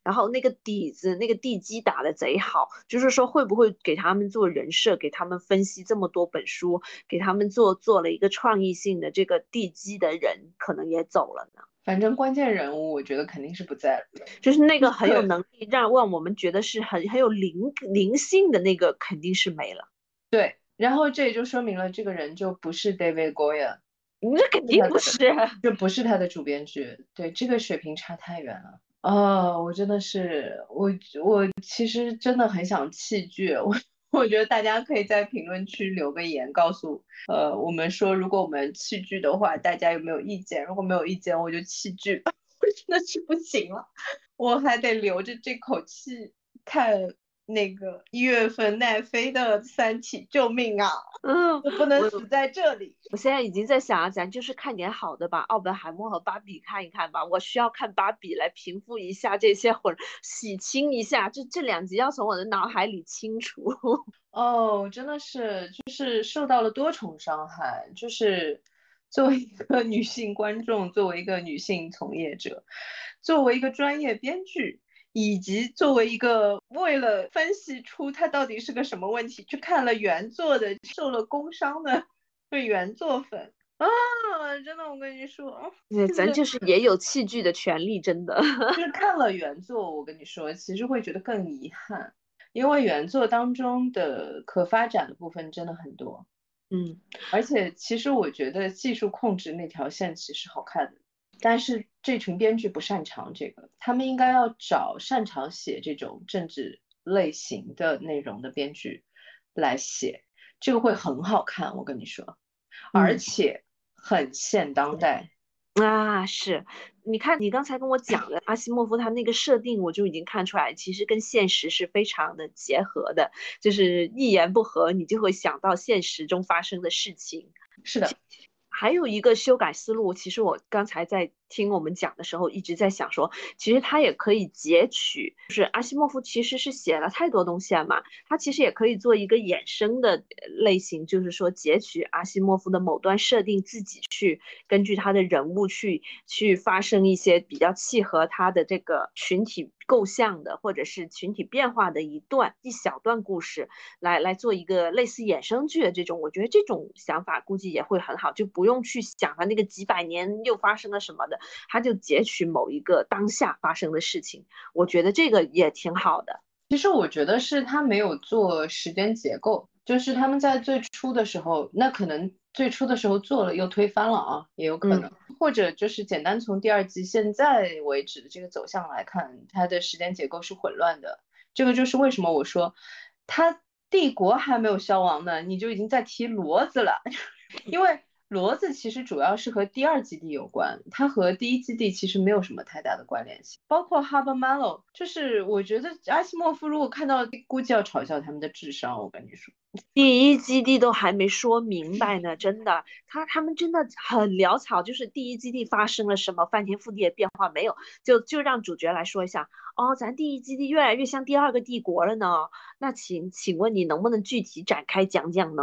然后那个底子，那个地基打得贼好，就是说会不会给他们做人设，给他们分析这么多本书，给他们做做了一个创意性的这个地基的人，可能也走了呢？反正关键人物，我觉得肯定是不在了。就是那个很有能力让让我们觉得是很很有灵灵性的那个，肯定是没了。对，然后这也就说明了这个人就不是 David Goyer，那肯定不是，就不是他的主编剧。对，这个水平差太远了。啊，我真的是我我其实真的很想弃剧，我我觉得大家可以在评论区留个言，告诉呃我们说，如果我们弃剧的话，大家有没有意见？如果没有意见，我就弃剧，我真的是不行了，我还得留着这口气看。那个一月份奈飞的《三体》，救命啊！嗯，我不能死在这里。我现在已经在想啊，咱就是看点好的吧，奥本海默和芭比看一看吧。我需要看芭比来平复一下这些混，洗清一下，这这两集要从我的脑海里清除。哦，真的是，就是受到了多重伤害。就是作为一个女性观众，作为一个女性从业者，作为一个专业编剧。以及作为一个为了分析出它到底是个什么问题，去看了原作的受了工伤的对原作粉啊，真的，我跟你说，咱就是也有弃剧的权利，真的。就是看了原作，我跟你说，其实会觉得更遗憾，因为原作当中的可发展的部分真的很多。嗯，而且其实我觉得技术控制那条线其实好看的。但是这群编剧不擅长这个，他们应该要找擅长写这种政治类型的内容的编剧来写，这个会很好看。我跟你说，而且很现当代啊！是，你看你刚才跟我讲的阿西莫夫他那个设定，我就已经看出来，其实跟现实是非常的结合的，就是一言不合你就会想到现实中发生的事情。是的。还有一个修改思路，其实我刚才在听我们讲的时候，一直在想说，其实他也可以截取，就是阿西莫夫其实是写了太多东西了嘛，他其实也可以做一个衍生的类型，就是说截取阿西莫夫的某段设定，自己去根据他的人物去去发生一些比较契合他的这个群体。构象的，或者是群体变化的一段一小段故事，来来做一个类似衍生剧的这种，我觉得这种想法估计也会很好，就不用去想他那个几百年又发生了什么的，他就截取某一个当下发生的事情，我觉得这个也挺好的。其实我觉得是他没有做时间结构，就是他们在最初的时候，那可能。最初的时候做了又推翻了啊，也有可能，或者就是简单从第二季现在为止的这个走向来看，它的时间结构是混乱的。这个就是为什么我说，他帝国还没有消亡呢，你就已经在提骡子了，因为骡子其实主要是和第二基地有关，它和第一基地其实没有什么太大的关联性。包括 h a r b o r Mallow，就是我觉得阿西莫夫如果看到，估计要嘲笑他们的智商。我跟你说，第一基地都还没说明白呢，真的，他他们真的很潦草。就是第一基地发生了什么翻天覆地的变化没有？就就让主角来说一下。哦，咱第一基地越来越像第二个帝国了呢。那请请问你能不能具体展开讲讲呢？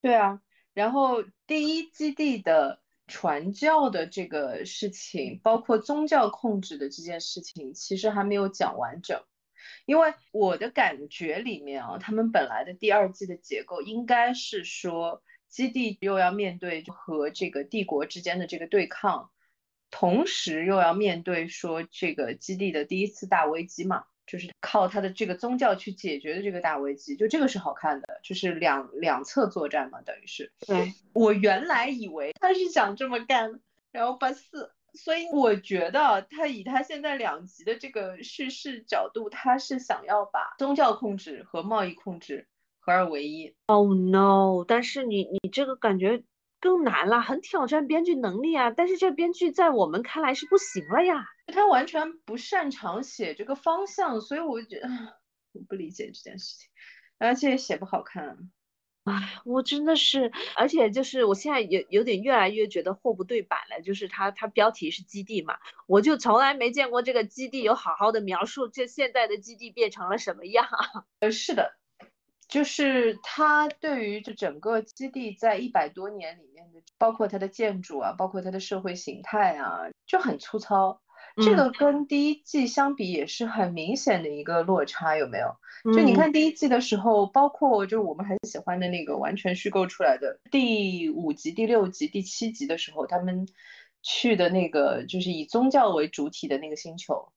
对啊。然后第一基地的传教的这个事情，包括宗教控制的这件事情，其实还没有讲完整。因为我的感觉里面啊，他们本来的第二季的结构应该是说，基地又要面对和这个帝国之间的这个对抗，同时又要面对说这个基地的第一次大危机嘛。就是靠他的这个宗教去解决的这个大危机，就这个是好看的，就是两两侧作战嘛，等于是。对我原来以为他是想这么干，然后把四，所以我觉得他以他现在两极的这个叙事角度，他是想要把宗教控制和贸易控制合二为一。Oh no！但是你你这个感觉。更难了，很挑战编剧能力啊！但是这编剧在我们看来是不行了呀，他完全不擅长写这个方向，所以我觉得 我不理解这件事情，而且写不好看。哎，我真的是，而且就是我现在有有点越来越觉得货不对版了，就是它它标题是基地嘛，我就从来没见过这个基地有好好的描述这现在的基地变成了什么样。呃，是的。就是它对于这整个基地在一百多年里面的，包括它的建筑啊，包括它的社会形态啊，就很粗糙。这个跟第一季相比也是很明显的一个落差，有没有？就你看第一季的时候，包括就是我们很喜欢的那个完全虚构出来的第五集、第六集、第七集的时候，他们去的那个就是以宗教为主体的那个星球，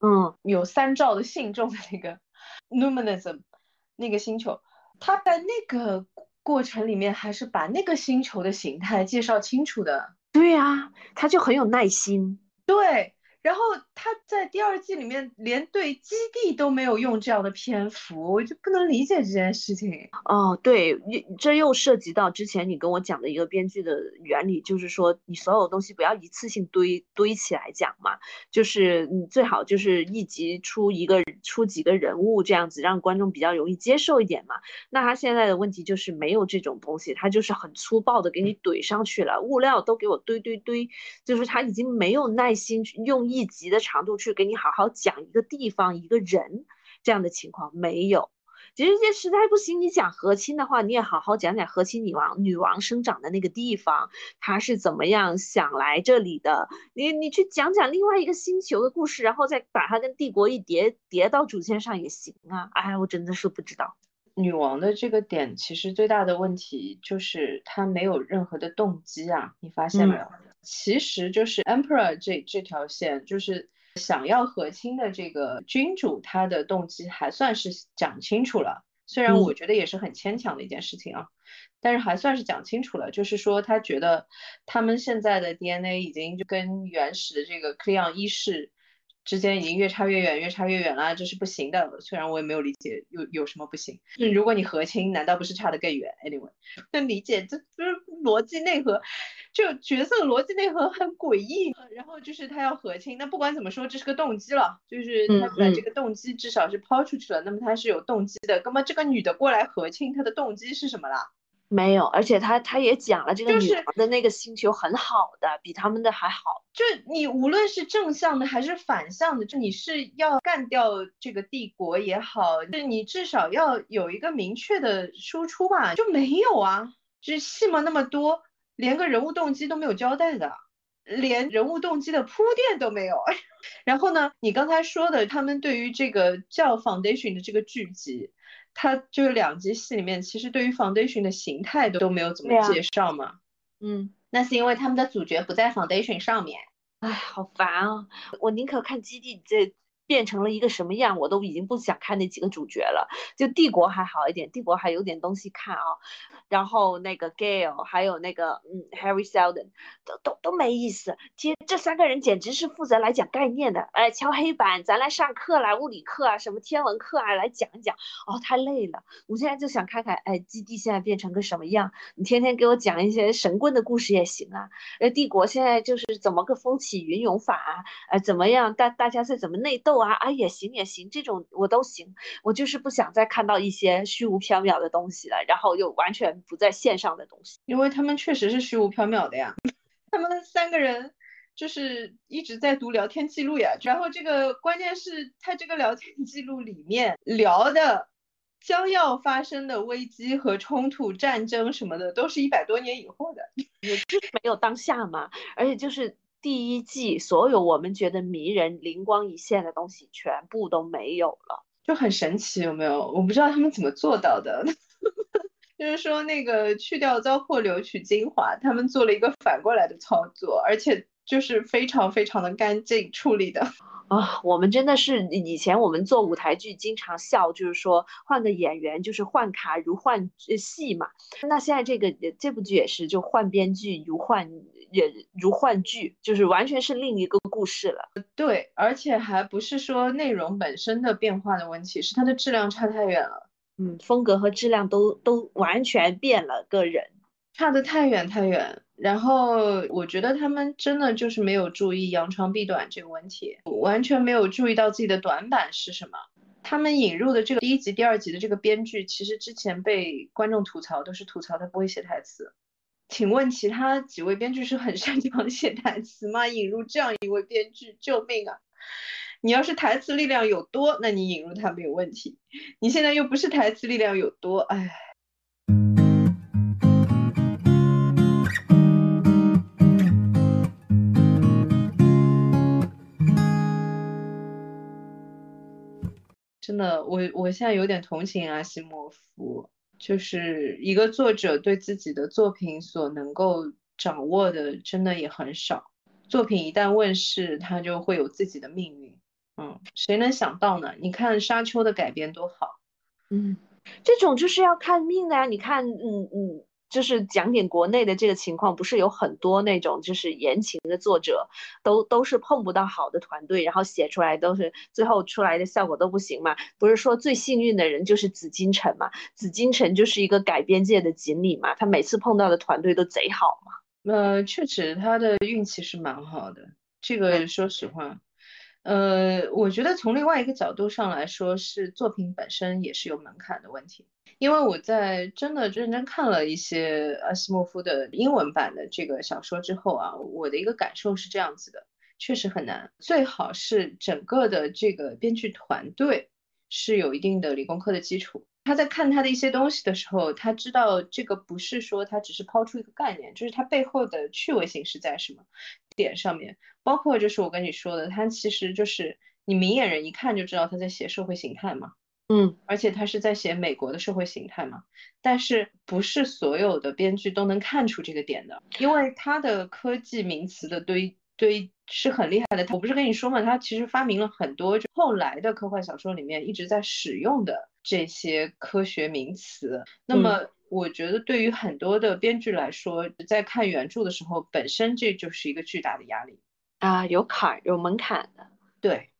嗯，有三兆的信众的那个 Numinism。那个星球，他在那个过程里面还是把那个星球的形态介绍清楚的。对呀，他就很有耐心。对。然后他在第二季里面连对基地都没有用这样的篇幅，我就不能理解这件事情。哦，对，这又涉及到之前你跟我讲的一个编剧的原理，就是说你所有东西不要一次性堆堆起来讲嘛，就是你最好就是一集出一个出几个人物这样子，让观众比较容易接受一点嘛。那他现在的问题就是没有这种东西，他就是很粗暴的给你怼上去了，物料都给我堆堆堆，就是他已经没有耐心去用一一集的长度去给你好好讲一个地方一个人这样的情况没有，其实这实在不行，你讲和亲的话，你也好好讲讲和亲女王女王生长的那个地方，她是怎么样想来这里的。你你去讲讲另外一个星球的故事，然后再把它跟帝国一叠叠到主线上也行啊。哎，我真的是不知道女王的这个点，其实最大的问题就是她没有任何的动机啊，你发现没有？其实就是 Emperor 这这条线，就是想要和亲的这个君主，他的动机还算是讲清楚了。虽然我觉得也是很牵强的一件事情啊，但是还算是讲清楚了。就是说，他觉得他们现在的 DNA 已经就跟原始的这个 Cleon 一世。之间已经越差越远，越差越远了，这是不行的。虽然我也没有理解有有什么不行。就如果你和亲，难道不是差得更远？Anyway，能理解，这就是逻辑内核，就角色逻辑内核很诡异。然后就是他要和亲，那不管怎么说，这是个动机了，就是他把这个动机至少是抛出去了。那么他是有动机的。那么这个女的过来和亲，她的动机是什么啦？没有，而且他他也讲了，这个女王的那个星球很好的，比他们的还好。就你无论是正向的还是反向的，就你是要干掉这个帝国也好，就你至少要有一个明确的输出吧，就没有啊，就是戏嘛那么多，连个人物动机都没有交代的，连人物动机的铺垫都没有。然后呢，你刚才说的他们对于这个叫 Foundation 的这个剧集。他就是两集戏里面，其实对于 Foundation 的形态都都没有怎么介绍嘛。嗯，那是因为他们的主角不在 Foundation 上面。哎，好烦啊！我宁可看基地这变成了一个什么样，我都已经不想看那几个主角了。就帝国还好一点，帝国还有点东西看啊。然后那个 Gale 还有那个嗯 Harry Seldon 都都都没意思。其实这三个人简直是负责来讲概念的，哎，敲黑板，咱来上课来，物理课啊，什么天文课啊，来讲一讲。哦，太累了。我现在就想看看，哎，基地现在变成个什么样？你天天给我讲一些神棍的故事也行啊。呃，帝国现在就是怎么个风起云涌法啊？呃，怎么样？大大家是怎么内斗啊？啊，也行也行，这种我都行。我就是不想再看到一些虚无缥缈的东西了，然后又完全。不在线上的东西，因为他们确实是虚无缥缈的呀。他们三个人就是一直在读聊天记录呀，然后这个关键是他这个聊天记录里面聊的将要发生的危机和冲突、战争什么的，都是一百多年以后的，也 就是没有当下嘛。而且就是第一季所有我们觉得迷人、灵光一现的东西，全部都没有了，就很神奇，有没有？我不知道他们怎么做到的。就是说，那个去掉糟粕，留取精华，他们做了一个反过来的操作，而且就是非常非常的干净处理的啊。我们真的是以前我们做舞台剧经常笑，就是说换个演员就是换卡如换戏嘛。那现在这个这部剧也是，就换编剧如换也如幻剧，就是完全是另一个故事了。对，而且还不是说内容本身的变化的问题，是它的质量差太远了。嗯，风格和质量都都完全变了，个人差得太远太远。然后我觉得他们真的就是没有注意扬长避短这个问题，完全没有注意到自己的短板是什么。他们引入的这个第一集、第二集的这个编剧，其实之前被观众吐槽都是吐槽他不会写台词。请问其他几位编剧是很擅长写台词吗？引入这样一位编剧，救命啊！你要是台词力量有多，那你引入他没有问题。你现在又不是台词力量有多，哎。真的，我我现在有点同情阿西莫夫，就是一个作者对自己的作品所能够掌握的，真的也很少。作品一旦问世，他就会有自己的命运。嗯，谁能想到呢？你看《沙丘》的改编多好，嗯，这种就是要看命的呀。你看，嗯嗯，就是讲点国内的这个情况，不是有很多那种就是言情的作者，都都是碰不到好的团队，然后写出来都是最后出来的效果都不行嘛。不是说最幸运的人就是紫禁城嘛？紫禁城就是一个改编界的锦鲤嘛，他每次碰到的团队都贼好嘛。呃，确实他的运气是蛮好的，这个说实话。呃，我觉得从另外一个角度上来说，是作品本身也是有门槛的问题。因为我在真的认真看了一些阿西莫夫的英文版的这个小说之后啊，我的一个感受是这样子的，确实很难。最好是整个的这个编剧团队是有一定的理工科的基础。他在看他的一些东西的时候，他知道这个不是说他只是抛出一个概念，就是他背后的趣味性是在什么点上面。包括就是我跟你说的，他其实就是你明眼人一看就知道他在写社会形态嘛，嗯，而且他是在写美国的社会形态嘛。但是不是所有的编剧都能看出这个点的，因为他的科技名词的堆堆是很厉害的。我不是跟你说嘛，他其实发明了很多就后来的科幻小说里面一直在使用的。这些科学名词，那么我觉得对于很多的编剧来说，在看原著的时候，本身这就是一个巨大的压力啊，有坎有门槛的。对，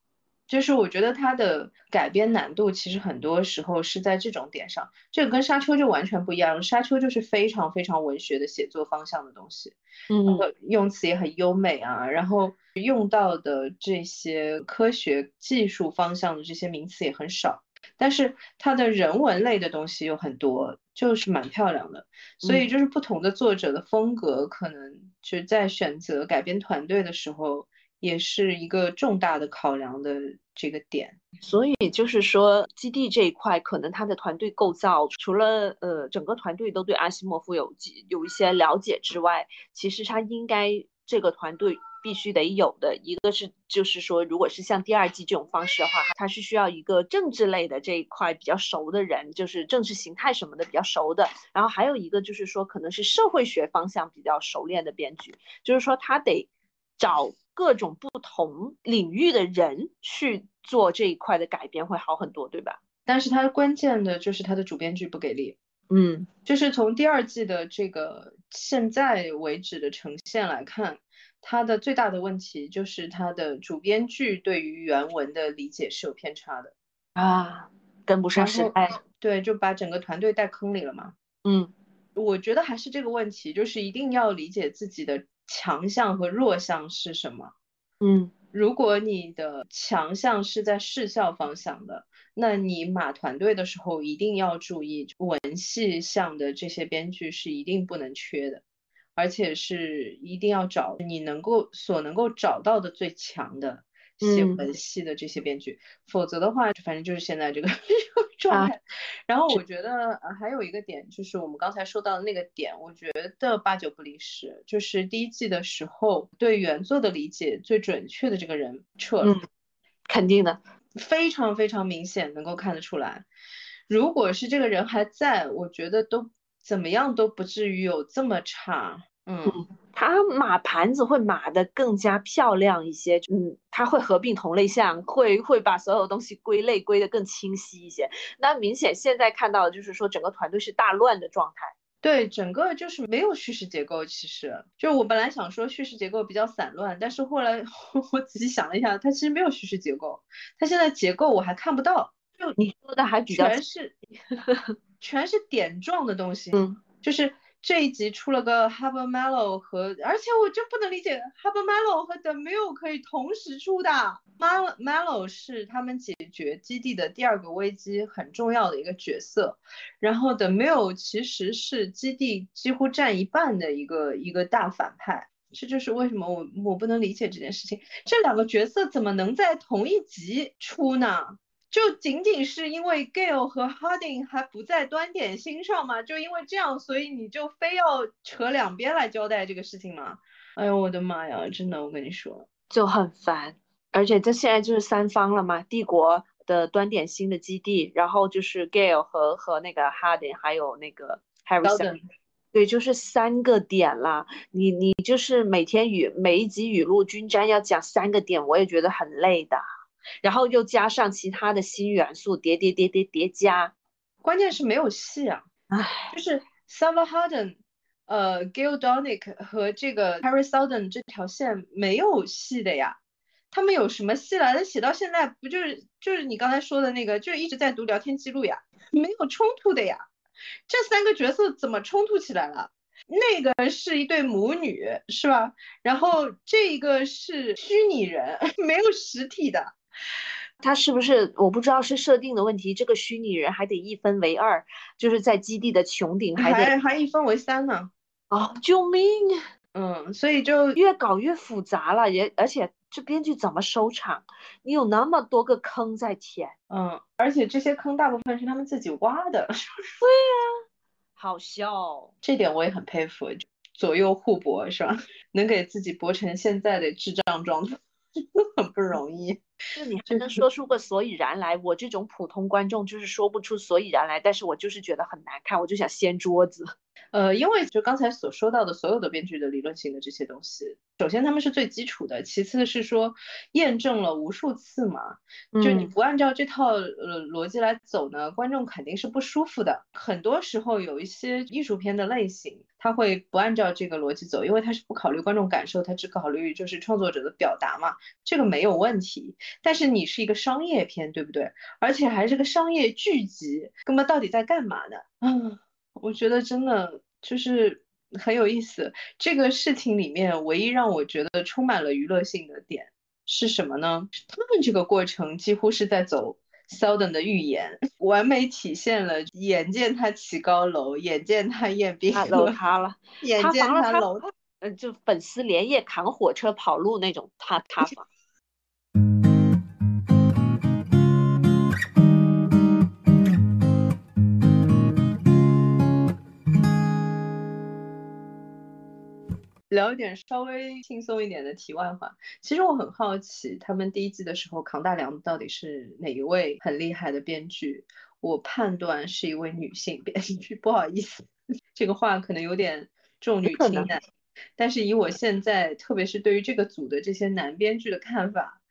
就是我觉得它的改编难度其实很多时候是在这种点上，这个跟沙丘就完全不一样。沙丘就是非常非常文学的写作方向的东西，嗯，用词也很优美啊，然后用到的这些科学技术方向的这些名词也很少。但是它的人文类的东西有很多，就是蛮漂亮的，所以就是不同的作者的风格，可能就在选择改编团队的时候，也是一个重大的考量的这个点。所以就是说，基地这一块，可能他的团队构造，除了呃整个团队都对阿西莫夫有有一些了解之外，其实他应该这个团队。必须得有的一个是，就是说，如果是像第二季这种方式的话，它是需要一个政治类的这一块比较熟的人，就是政治形态什么的比较熟的。然后还有一个就是说，可能是社会学方向比较熟练的编剧，就是说他得找各种不同领域的人去做这一块的改编会好很多，对吧？但是它关键的就是它的主编剧不给力。嗯，就是从第二季的这个现在为止的呈现来看，它的最大的问题就是它的主编剧对于原文的理解是有偏差的啊，跟不上时代。对，就把整个团队带坑里了嘛。嗯，我觉得还是这个问题，就是一定要理解自己的强项和弱项是什么。嗯，如果你的强项是在视效方向的。那你码团队的时候一定要注意文戏项的这些编剧是一定不能缺的，而且是一定要找你能够所能够找到的最强的写文戏的这些编剧，否则的话，反正就是现在这个 状态。然后我觉得还有一个点就是我们刚才说到的那个点，我觉得八九不离十，就是第一季的时候对原作的理解最准确的这个人撤了，肯定的。非常非常明显，能够看得出来。如果是这个人还在，我觉得都怎么样都不至于有这么差。嗯，他码盘子会码的更加漂亮一些。嗯，他会合并同类项，会会把所有东西归类归的更清晰一些。那明显现在看到的就是说整个团队是大乱的状态。对，整个就是没有叙事结构。其实，就我本来想说叙事结构比较散乱，但是后来 我仔细想了一下，它其实没有叙事结构。它现在结构我还看不到，就你说的还比较全是 全是点状的东西。嗯，就是。这一集出了个 Hubble Mellow 和，而且我就不能理解 Hubble Mellow 和 The Mill 可以同时出的。Melo 是他们解决基地的第二个危机很重要的一个角色，然后 The Mill 其实是基地几乎占一半的一个一个大反派。这就是为什么我我不能理解这件事情，这两个角色怎么能在同一集出呢？就仅仅是因为 Gale 和 Harding 还不在端点星上吗？就因为这样，所以你就非要扯两边来交代这个事情吗？哎呦我的妈呀，真的，我跟你说就很烦。而且这现在就是三方了嘛，帝国的端点星的基地，然后就是 Gale 和和那个 Harding，还有那个 Harrison，对，就是三个点啦。你你就是每天语每一集语录均沾要讲三个点，我也觉得很累的。然后又加上其他的新元素，叠叠叠叠叠加，关键是没有戏啊！唉，就是 s a v a Harden，呃，Gail Donick 和这个 Harry Southern 这条线没有戏的呀。他们有什么戏了？那写到现在不就是就是你刚才说的那个，就是一直在读聊天记录呀，没有冲突的呀。这三个角色怎么冲突起来了？那个是一对母女，是吧？然后这个是虚拟人，没有实体的。他是不是我不知道是设定的问题？这个虚拟人还得一分为二，就是在基地的穹顶还得还一分为三呢。啊！救命！嗯，所以就越搞越复杂了，也而且这编剧怎么收场？你有那么多个坑在填，嗯，而且这些坑大部分是他们自己挖的。对呀，好笑，这点我也很佩服，左右互搏是吧？能给自己搏成现在的智障状态。很不容易，就你还能说出个所以然来，我这种普通观众就是说不出所以然来，但是我就是觉得很难看，我就想掀桌子。呃，因为就刚才所说到的所有的编剧的理论性的这些东西，首先他们是最基础的，其次是说验证了无数次嘛，就你不按照这套呃逻辑来走呢，观众肯定是不舒服的。很多时候有一些艺术片的类型，他会不按照这个逻辑走，因为他是不考虑观众感受，他只考虑就是创作者的表达嘛，这个没有问题。但是你是一个商业片，对不对？而且还是个商业剧集，那么到底在干嘛呢？嗯。我觉得真的就是很有意思。这个事情里面，唯一让我觉得充满了娱乐性的点是什么呢？他们这个过程几乎是在走 Seldon 的预言，完美体现了眼见他起高楼，眼见他宴宾楼塌了，眼见他楼，嗯，就粉丝连夜扛火车跑路那种塌塌房。聊一点稍微轻松一点的题外话，其实我很好奇，他们第一季的时候扛大梁到底是哪一位很厉害的编剧？我判断是一位女性编剧，不好意思，这个话可能有点重女轻男，但是以我现在，特别是对于这个组的这些男编剧的看法，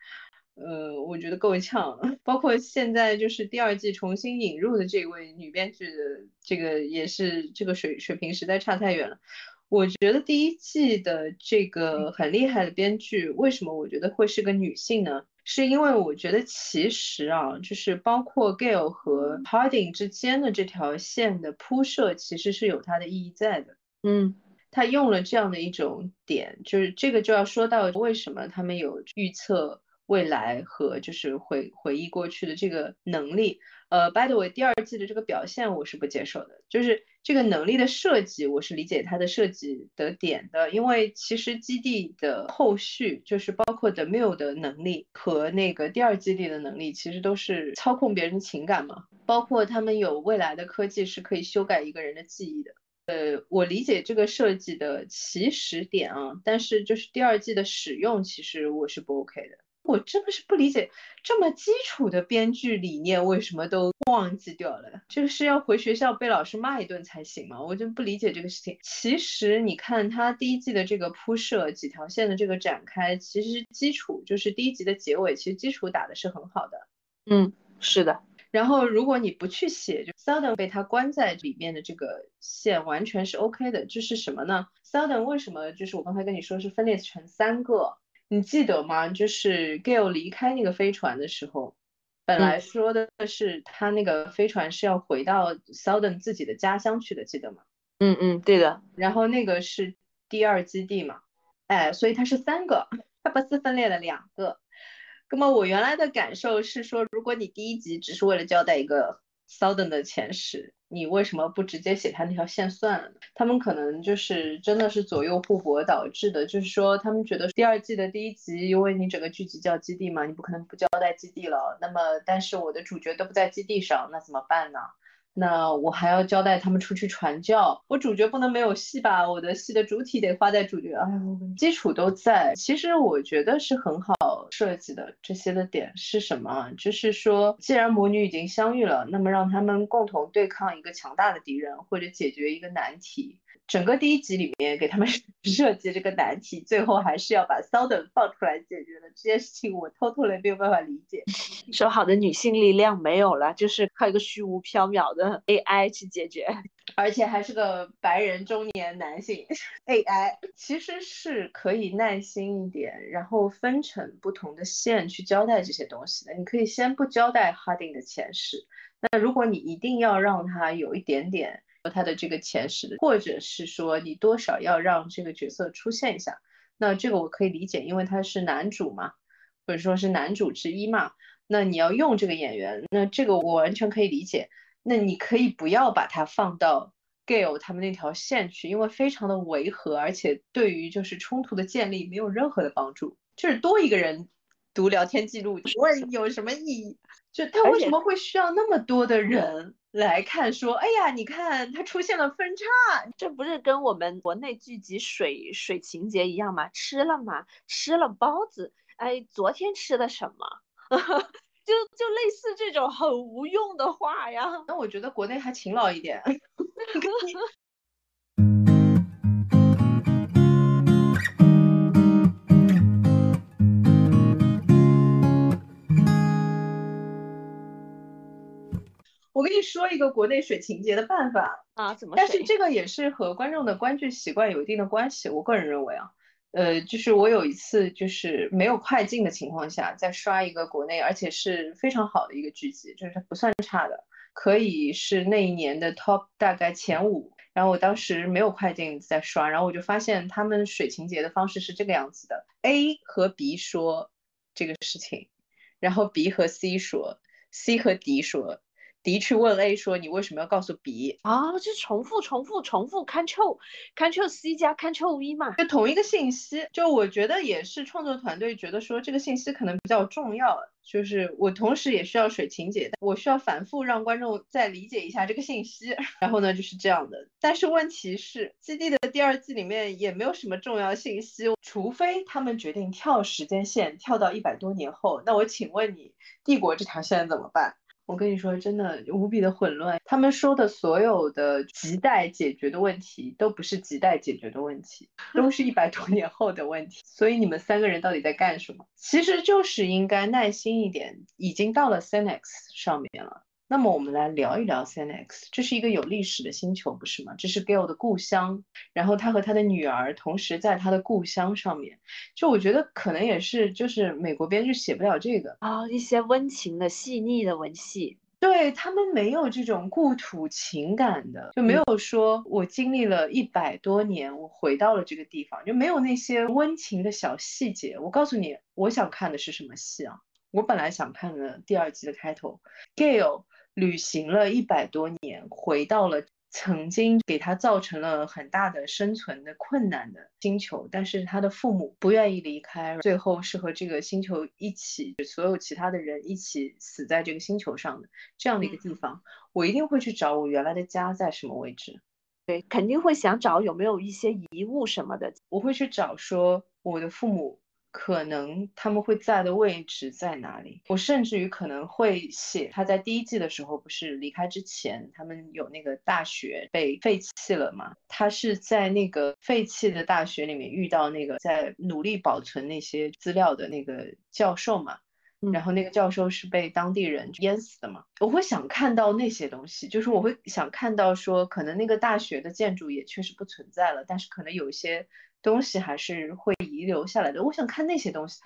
呃，我觉得够呛。包括现在就是第二季重新引入的这位女编剧的这个也是这个水水平实在差太远了。我觉得第一季的这个很厉害的编剧，为什么我觉得会是个女性呢？是因为我觉得其实啊，就是包括 Gail 和 Harding 之间的这条线的铺设，其实是有它的意义在的。嗯，他用了这样的一种点，就是这个就要说到为什么他们有预测未来和就是回回忆过去的这个能力。呃，by the way，第二季的这个表现我是不接受的，就是这个能力的设计，我是理解它的设计的点的，因为其实基地的后续就是包括 The Mill 的能力和那个第二基地的能力，其实都是操控别人的情感嘛，包括他们有未来的科技是可以修改一个人的记忆的。呃，我理解这个设计的起始点啊，但是就是第二季的使用，其实我是不 OK 的。我真的是不理解，这么基础的编剧理念为什么都忘记掉了？这个是要回学校被老师骂一顿才行吗？我就不理解这个事情。其实你看他第一季的这个铺设，几条线的这个展开，其实基础就是第一集的结尾，其实基础打的是很好的。嗯，是的。然后如果你不去写，就 Seldon 被他关在里面的这个线完全是 OK 的。就是什么呢？Seldon 为什么就是我刚才跟你说是分裂成三个？你记得吗？就是 Gail 离开那个飞船的时候，本来说的是他那个飞船是要回到 Seldon 自己的家乡去的，记得吗？嗯嗯，对的。然后那个是第二基地嘛？哎，所以它是三个，它不是分裂了两个。那么我原来的感受是说，如果你第一集只是为了交代一个 Seldon 的前史。你为什么不直接写他那条线算了？他们可能就是真的是左右互搏导致的，就是说他们觉得第二季的第一集，因为你整个剧集叫基地嘛，你不可能不交代基地了。那么，但是我的主角都不在基地上，那怎么办呢？那我还要交代他们出去传教，我主角不能没有戏吧？我的戏的主体得花在主角，哎呀，基础都在。其实我觉得是很好设计的，这些的点是什么？就是说，既然魔女已经相遇了，那么让他们共同对抗一个强大的敌人，或者解决一个难题。整个第一集里面给他们 设计这个难题，最后还是要把 s o d e n 放出来解决的这件事情，我偷偷的没有办法理解。说好的女性力量没有了，就是靠一个虚无缥缈的 AI 去解决，而且还是个白人中年男性 AI，其实是可以耐心一点，然后分成不同的线去交代这些东西的。你可以先不交代 Harding 的前世，那如果你一定要让他有一点点。他的这个前世，或者是说你多少要让这个角色出现一下，那这个我可以理解，因为他是男主嘛，或者说是男主之一嘛，那你要用这个演员，那这个我完全可以理解。那你可以不要把它放到 Gail 他们那条线去，因为非常的违和，而且对于就是冲突的建立没有任何的帮助。就是多一个人读聊天记录，问有什么意义？就他为什么会需要那么多的人？来看说，哎呀，你看它出现了分叉，这不是跟我们国内剧集水水情节一样吗？吃了吗？吃了包子，哎，昨天吃的什么？就就类似这种很无用的话呀。那我觉得国内还勤劳一点。我跟你说一个国内水情节的办法啊，怎么？但是这个也是和观众的观剧习惯有一定的关系。我个人认为啊，呃，就是我有一次就是没有快进的情况下，在刷一个国内，而且是非常好的一个剧集，就是它不算差的，可以是那一年的 top 大概前五。然后我当时没有快进在刷，然后我就发现他们水情节的方式是这个样子的：A 和 B 说这个事情，然后 B 和 C 说，C 和 D 说。D 去问 A 说：“你为什么要告诉 B 啊？就重复、重复、重复，Ctrl Ctrl C 加 Ctrl V 嘛，就同一个信息。就我觉得也是创作团队觉得说这个信息可能比较重要，就是我同时也需要水情节，我需要反复让观众再理解一下这个信息。然后呢就是这样的。但是问题是，基地的第二季里面也没有什么重要信息，除非他们决定跳时间线，跳到一百多年后。那我请问你，帝国这条线怎么办？”我跟你说，真的无比的混乱。他们说的所有的亟待解决的问题，都不是亟待解决的问题，都是一百多年后的问题。所以你们三个人到底在干什么？其实就是应该耐心一点，已经到了 Cenex 上面了。那么我们来聊一聊 Cenex，这是一个有历史的星球，不是吗？这是 Gale 的故乡，然后他和他的女儿同时在他的故乡上面，就我觉得可能也是，就是美国编剧写不了这个啊，一些温情的、细腻的文戏，对他们没有这种故土情感的，就没有说我经历了一百多年，我回到了这个地方，就没有那些温情的小细节。我告诉你，我想看的是什么戏啊？我本来想看的第二季的开头，Gail。旅行了一百多年，回到了曾经给他造成了很大的生存的困难的星球，但是他的父母不愿意离开，最后是和这个星球一起，所有其他的人一起死在这个星球上的这样的一个地方，我一定会去找我原来的家在什么位置。对，肯定会想找有没有一些遗物什么的，我会去找说我的父母。可能他们会在的位置在哪里？我甚至于可能会写他在第一季的时候，不是离开之前，他们有那个大学被废弃了嘛？他是在那个废弃的大学里面遇到那个在努力保存那些资料的那个教授嘛？然后那个教授是被当地人淹死的嘛？我会想看到那些东西，就是我会想看到说，可能那个大学的建筑也确实不存在了，但是可能有一些。东西还是会遗留下来的。我想看那些东西，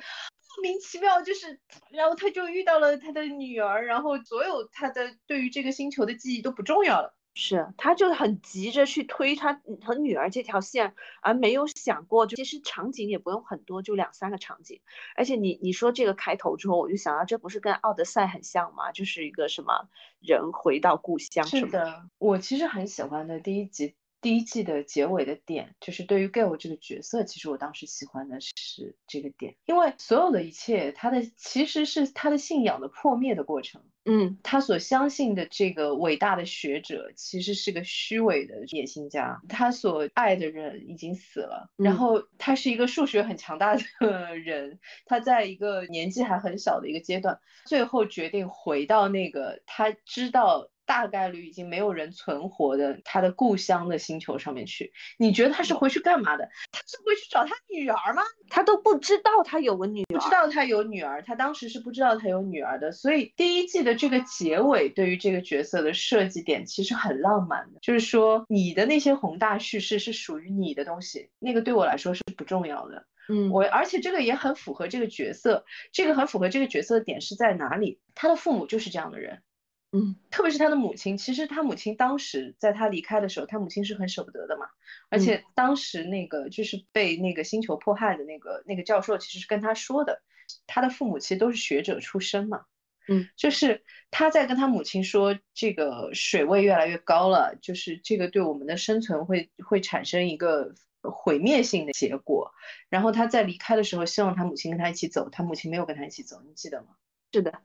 莫名其妙就是，然后他就遇到了他的女儿，然后所有他的对于这个星球的记忆都不重要了。是，他就很急着去推他和女儿这条线，而没有想过，就其实场景也不用很多，就两三个场景。而且你你说这个开头之后，我就想到，这不是跟《奥德赛》很像吗？就是一个什么人回到故乡。是的，我其实很喜欢的第一集。第一季的结尾的点，就是对于 Gail 这个角色，其实我当时喜欢的是这个点，因为所有的一切，他的其实是他的信仰的破灭的过程。嗯，他所相信的这个伟大的学者，其实是个虚伪的野心家。他所爱的人已经死了，然后他是一个数学很强大的 人，他在一个年纪还很小的一个阶段，最后决定回到那个他知道。大概率已经没有人存活的他的故乡的星球上面去，你觉得他是回去干嘛的？他是回去找他女儿吗？他都不知道他有个女儿，不知道他有女儿，他当时是不知道他有女儿的。所以第一季的这个结尾对于这个角色的设计点其实很浪漫的，就是说你的那些宏大叙事是属于你的东西，那个对我来说是不重要的。嗯，我而且这个也很符合这个角色，这个很符合这个角色的点是在哪里？他的父母就是这样的人。嗯，特别是他的母亲，其实他母亲当时在他离开的时候，他母亲是很舍不得的嘛。而且当时那个就是被那个星球迫害的那个那个教授，其实是跟他说的，他的父母其实都是学者出身嘛。嗯，就是他在跟他母亲说，这个水位越来越高了，就是这个对我们的生存会会产生一个毁灭性的结果。然后他在离开的时候，希望他母亲跟他一起走，他母亲没有跟他一起走，你记得吗？是的。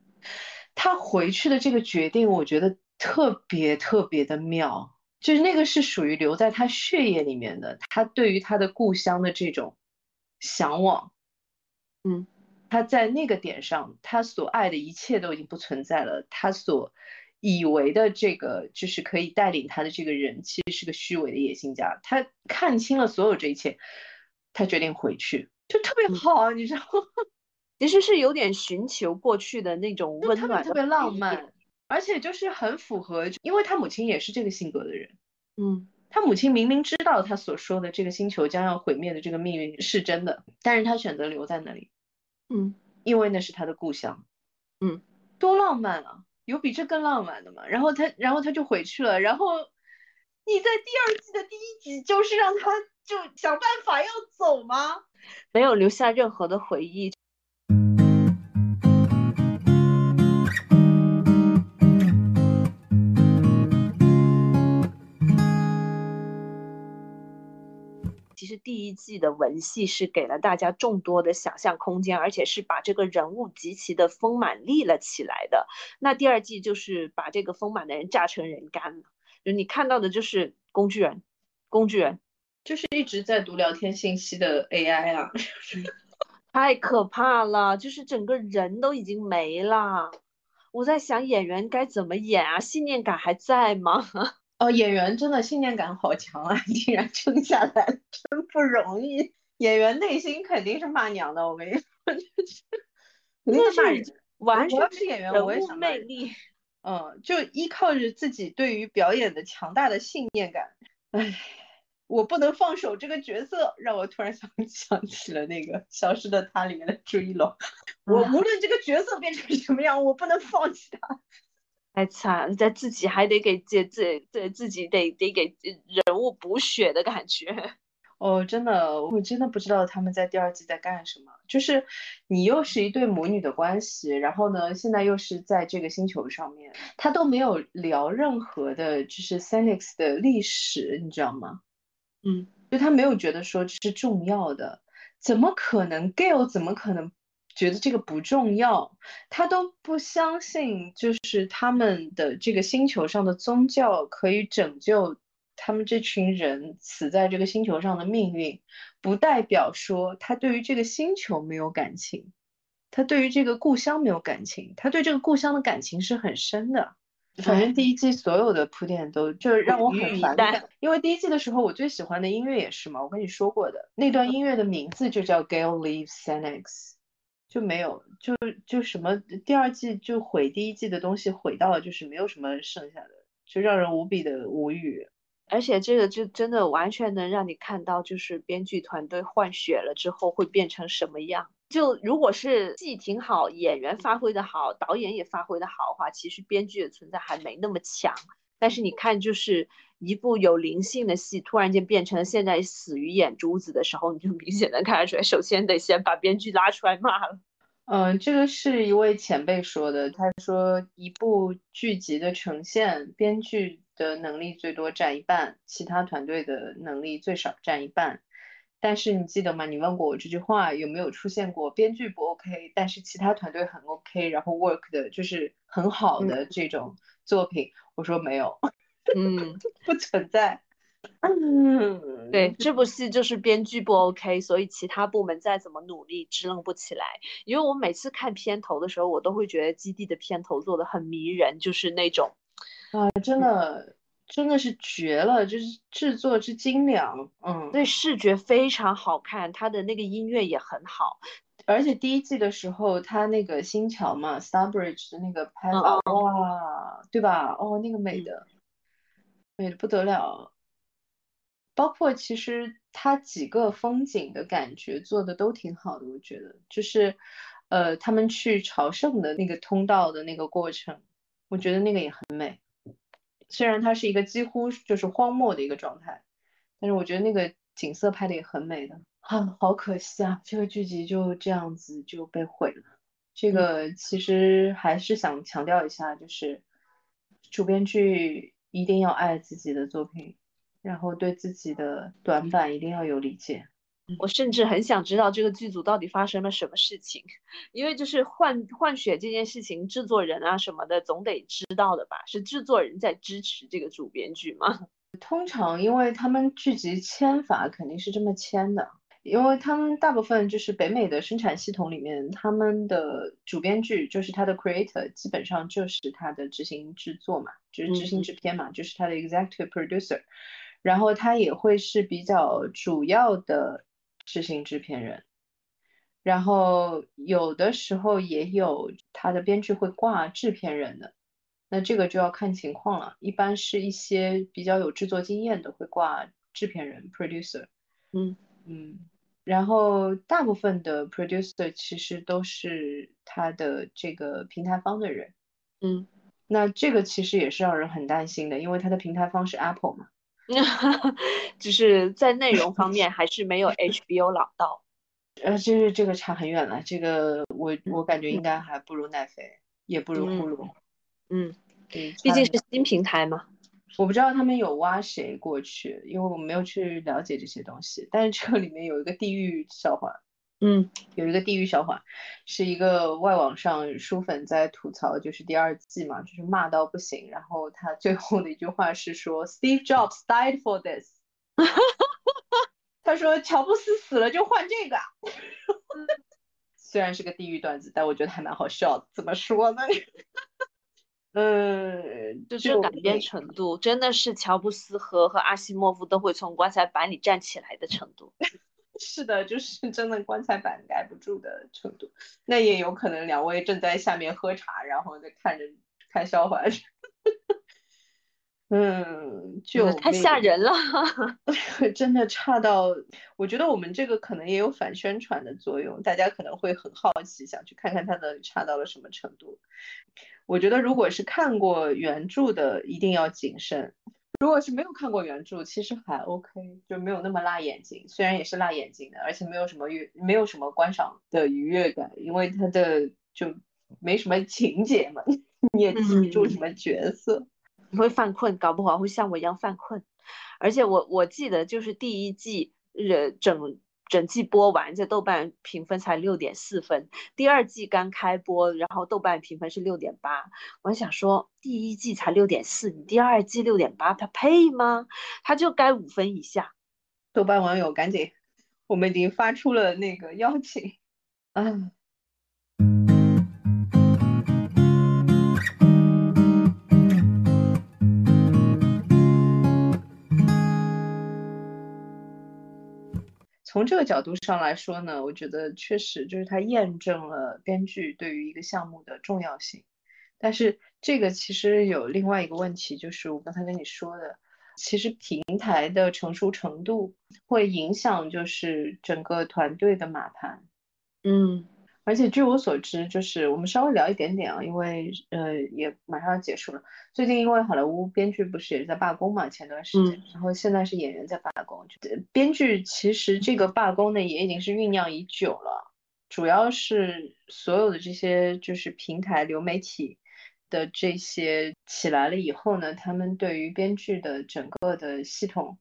他回去的这个决定，我觉得特别特别的妙，就是那个是属于留在他血液里面的，他对于他的故乡的这种向往，嗯，他在那个点上，他所爱的一切都已经不存在了，他所以为的这个就是可以带领他的这个人，其实是个虚伪的野心家，他看清了所有这一切，他决定回去，就特别好，你知道吗？其实是有点寻求过去的那种温暖，特别浪漫，而且就是很符合，因为他母亲也是这个性格的人。嗯，他母亲明明知道他所说的这个星球将要毁灭的这个命运是真的，但是他选择留在那里。嗯，因为那是他的故乡。嗯，多浪漫啊！有比这更浪漫的吗？然后他，然后他就回去了。然后你在第二季的第一集就是让他就想办法要走吗？没有留下任何的回忆。实第一季的文戏是给了大家众多的想象空间，而且是把这个人物极其的丰满立了起来的。那第二季就是把这个丰满的人榨成人干了，就你看到的就是工具人，工具人就是一直在读聊天信息的 AI 啊，太可怕了，就是整个人都已经没了。我在想演员该怎么演啊？信念感还在吗？哦，演员真的信念感好强啊，竟然撑下来，真不容易。演员内心肯定是骂娘的，我跟你说，那是完全是演员，人我也物魅力。嗯，就依靠着自己对于表演的强大的信念感，唉，我不能放手这个角色，让我突然想 想起了那个《消失的她》里面的朱一龙，我无论这个角色变成什么样，我不能放弃他。太惨，在自己还得给自自对自己得得给人物补血的感觉。哦，真的，我真的不知道他们在第二季在干什么。就是你又是一对母女的关系，然后呢，现在又是在这个星球上面，他都没有聊任何的，就是 s e n i x 的历史，你知道吗？嗯，就他没有觉得说这是重要的，怎么可能 Gale 怎么可能觉得这个不重要？他都不相信，就是他们的这个星球上的宗教可以拯救。他们这群人死在这个星球上的命运，不代表说他对于这个星球没有感情，他对于这个故乡没有感情，他对这个故乡的感情是很深的。反正第一季所有的铺垫都就是让我很反感，因为第一季的时候我最喜欢的音乐也是嘛，我跟你说过的那段音乐的名字就叫 Gale Leaves Senex，就没有就就什么第二季就毁第一季的东西毁到了，就是没有什么剩下的，就让人无比的无语。而且这个就真的完全能让你看到，就是编剧团队换血了之后会变成什么样。就如果是戏挺好，演员发挥的好，导演也发挥的好的话，其实编剧的存在还没那么强。但是你看，就是一部有灵性的戏，突然间变成了现在死于眼珠子的时候，你就明显能看得出来。首先得先把编剧拉出来骂了。嗯，这个是一位前辈说的，他说一部剧集的呈现，编剧。的能力最多占一半，其他团队的能力最少占一半。但是你记得吗？你问过我这句话有没有出现过？编剧不 OK，但是其他团队很 OK，然后 work 的就是很好的这种作品。我说没有，嗯，不存在。嗯，对，这部戏就是编剧不 OK，所以其他部门再怎么努力支棱不起来。因为我每次看片头的时候，我都会觉得基地的片头做的很迷人，就是那种。啊，真的，真的是绝了，就是制作之精良，嗯，对，视觉非常好看，它的那个音乐也很好，而且第一季的时候，它那个新桥嘛，Starbridge 的那个拍法，哇，对吧？哦，那个美的，美的不得了，包括其实它几个风景的感觉做的都挺好的，我觉得，就是，呃，他们去朝圣的那个通道的那个过程，我觉得那个也很美。虽然它是一个几乎就是荒漠的一个状态，但是我觉得那个景色拍的也很美的。啊，好可惜啊，这个剧集就这样子就被毁了。这个其实还是想强调一下，就是主编剧一定要爱自己的作品，然后对自己的短板一定要有理解。我甚至很想知道这个剧组到底发生了什么事情，因为就是换换血这件事情，制作人啊什么的总得知道的吧？是制作人在支持这个主编剧吗？通常因为他们剧集签法肯定是这么签的，因为他们大部分就是北美的生产系统里面，他们的主编剧就是他的 creator，基本上就是他的执行制作嘛，就是执行制片嘛，就是他的 executive producer，然后他也会是比较主要的。执行制片人，然后有的时候也有他的编剧会挂制片人的，那这个就要看情况了。一般是一些比较有制作经验的会挂制片人 （producer）。嗯嗯，然后大部分的 producer 其实都是他的这个平台方的人。嗯，那这个其实也是让人很担心的，因为他的平台方是 Apple 嘛。就是在内容方面还是没有 HBO 老道，呃，就是这个差很远了。这个我我感觉应该还不如奈飞，也不如呼噜。嗯，毕竟是新平台嘛。我不知道他们有挖谁过去，因为我没有去了解这些东西。但是这个里面有一个地狱笑话。嗯，有一个地狱笑话，是一个外网上书粉在吐槽，就是第二季嘛，就是骂到不行。然后他最后的一句话是说：“Steve Jobs died for this。”他说：“乔布斯死了就换这个。”虽然是个地狱段子，但我觉得还蛮好笑的。怎么说呢？嗯，就是改变程度，真的是乔布斯和和阿西莫夫都会从棺材板里站起来的程度。是的，就是真的棺材板盖不住的程度。那也有可能两位正在下面喝茶，然后在看着看笑话。嗯，就太吓人了，真的差到，我觉得我们这个可能也有反宣传的作用，大家可能会很好奇，想去看看它的差到了什么程度。我觉得如果是看过原著的，一定要谨慎；如果是没有看过原著，其实还 OK，就没有那么辣眼睛。虽然也是辣眼睛的，而且没有什么愉，没有什么观赏的愉悦感，因为它的就没什么情节嘛，你也记不住什么角色。你会犯困，搞不好会像我一样犯困。而且我我记得就是第一季，呃，整整季播完，这豆瓣评分才六点四分。第二季刚开播，然后豆瓣评分是六点八。我想说，第一季才六点四，你第二季六点八，它配吗？它就该五分以下。豆瓣网友赶紧，我们已经发出了那个邀请，啊。从这个角度上来说呢，我觉得确实就是它验证了编剧对于一个项目的重要性。但是这个其实有另外一个问题，就是我刚才跟你说的，其实平台的成熟程度会影响就是整个团队的码盘。嗯。而且据我所知，就是我们稍微聊一点点啊，因为呃也马上要结束了。最近因为好莱坞编剧不是也是在罢工嘛，前段时间，然后现在是演员在罢工。编剧其实这个罢工呢也已经是酝酿已久了，主要是所有的这些就是平台流媒体的这些起来了以后呢，他们对于编剧的整个的系统，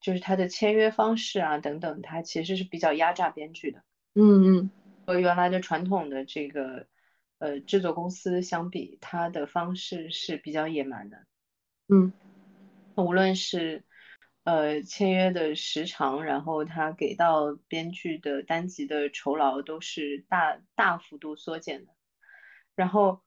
就是他的签约方式啊等等，他其实是比较压榨编剧的。嗯嗯。和原来的传统的这个呃制作公司相比，它的方式是比较野蛮的。嗯，无论是呃签约的时长，然后他给到编剧的单集的酬劳都是大大幅度缩减的。然后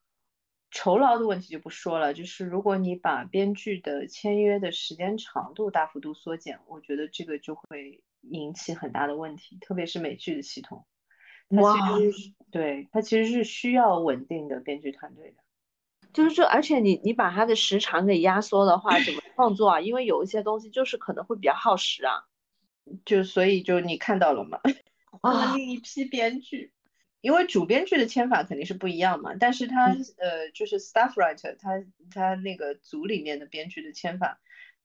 酬劳的问题就不说了，就是如果你把编剧的签约的时间长度大幅度缩减，我觉得这个就会引起很大的问题，特别是美剧的系统。哇，对他其实是需要稳定的编剧团队的，就是这，而且你你把它的时长给压缩的话，怎么 创作啊？因为有一些东西就是可能会比较耗时啊，就所以就你看到了吗？啊，另一批编剧，因为主编剧的签法肯定是不一样嘛，但是他呃就是 staff writer，他他那个组里面的编剧的签法，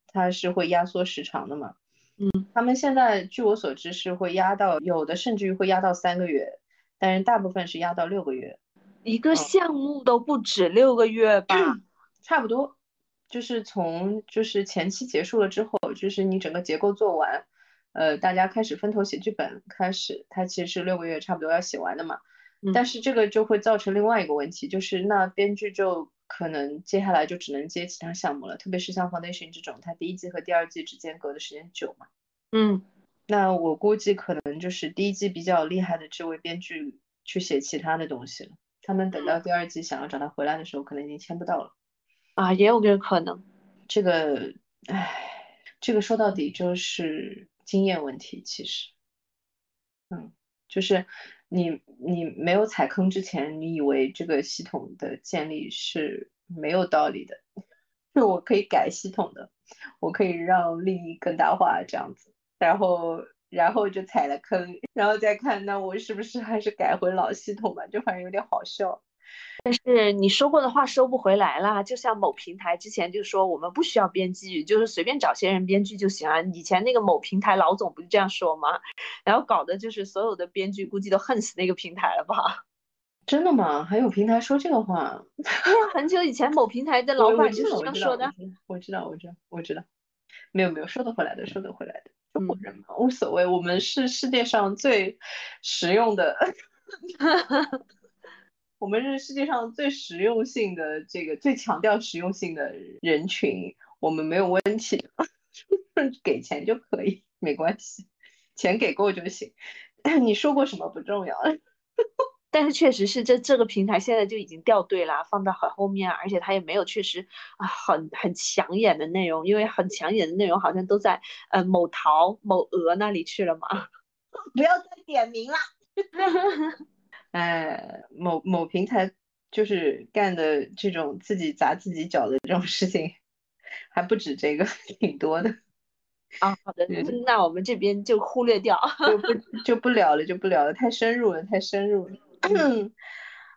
他是会压缩时长的嘛。嗯，他们现在据我所知是会压到有的甚至于会压到三个月，但是大部分是压到六个月。一个项目都不止六个月吧？差不多，就是从就是前期结束了之后，就是你整个结构做完，呃，大家开始分头写剧本，开始它其实是六个月差不多要写完的嘛。但是这个就会造成另外一个问题，就是那编剧就。可能接下来就只能接其他项目了，特别是像 Foundation 这种，它第一季和第二季之间隔的时间久嘛。嗯，那我估计可能就是第一季比较厉害的这位编剧去写其他的东西了。他们等到第二季想要找他回来的时候，可能已经签不到了。啊，也有这个可能。这个，唉，这个说到底就是经验问题，其实，嗯，就是。你你没有踩坑之前，你以为这个系统的建立是没有道理的，就我可以改系统的，我可以让利益更大化这样子，然后然后就踩了坑，然后再看那我是不是还是改回老系统吧，就反正有点好笑。但是你说过的话收不回来了，就像某平台之前就说我们不需要编剧，就是随便找些人编剧就行了。以前那个某平台老总不是这样说吗？然后搞的就是所有的编剧估计都恨死那个平台了吧？真的吗？还有平台说这个话？对呀，很久以前某平台的老板就是这样说的。我知道，我知道，我知道。没有没有，说得回来的，说得回来的。中国人嘛，无所谓，我们是世界上最实用的。我们是世界上最实用性的这个最强调实用性的人群，我们没有问题，给钱就可以，没关系，钱给够就行。你说过什么不重要。但是确实是这这个平台现在就已经掉队了，放到很后面，而且它也没有确实啊很很抢眼的内容，因为很抢眼的内容好像都在呃某淘某鹅那里去了嘛。不要再点名了。哎，某某平台就是干的这种自己砸自己脚的这种事情，还不止这个，挺多的。啊，好的，那我们这边就忽略掉，就不 就不聊了，就不聊了，太深入了，太深入了。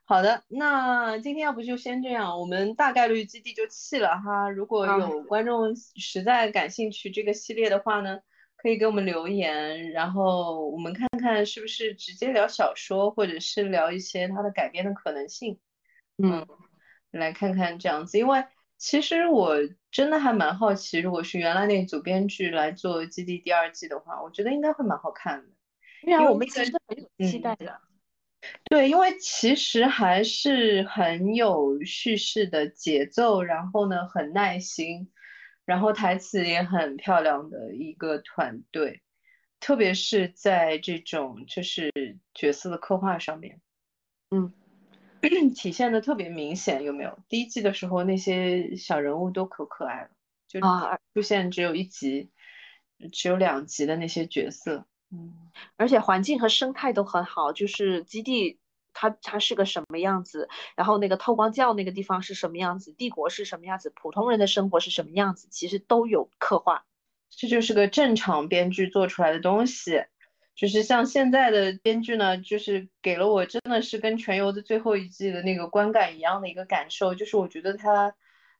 好的，那今天要不就先这样，我们大概率基地就弃了哈。如果有观众实在感兴趣这个系列的话呢？可以给我们留言，然后我们看看是不是直接聊小说，或者是聊一些它的改编的可能性。嗯，来看看这样子，因为其实我真的还蛮好奇，如果是原来那组编剧来做《基地》第二季的话，我觉得应该会蛮好看的。对啊，我们其实很有期待的。对，因为其实还是很有叙事的节奏，然后呢，很耐心。然后台词也很漂亮的一个团队，特别是在这种就是角色的刻画上面，嗯，体现的特别明显。有没有？第一季的时候那些小人物都可可爱了，就出现只有一集，只有两集的那些角色，嗯，而且环境和生态都很好，就是基地。它它是个什么样子？然后那个透光教那个地方是什么样子？帝国是什么样子？普通人的生活是什么样子？其实都有刻画。这就是个正常编剧做出来的东西。就是像现在的编剧呢，就是给了我真的是跟《全游》的最后一季的那个观感一样的一个感受，就是我觉得他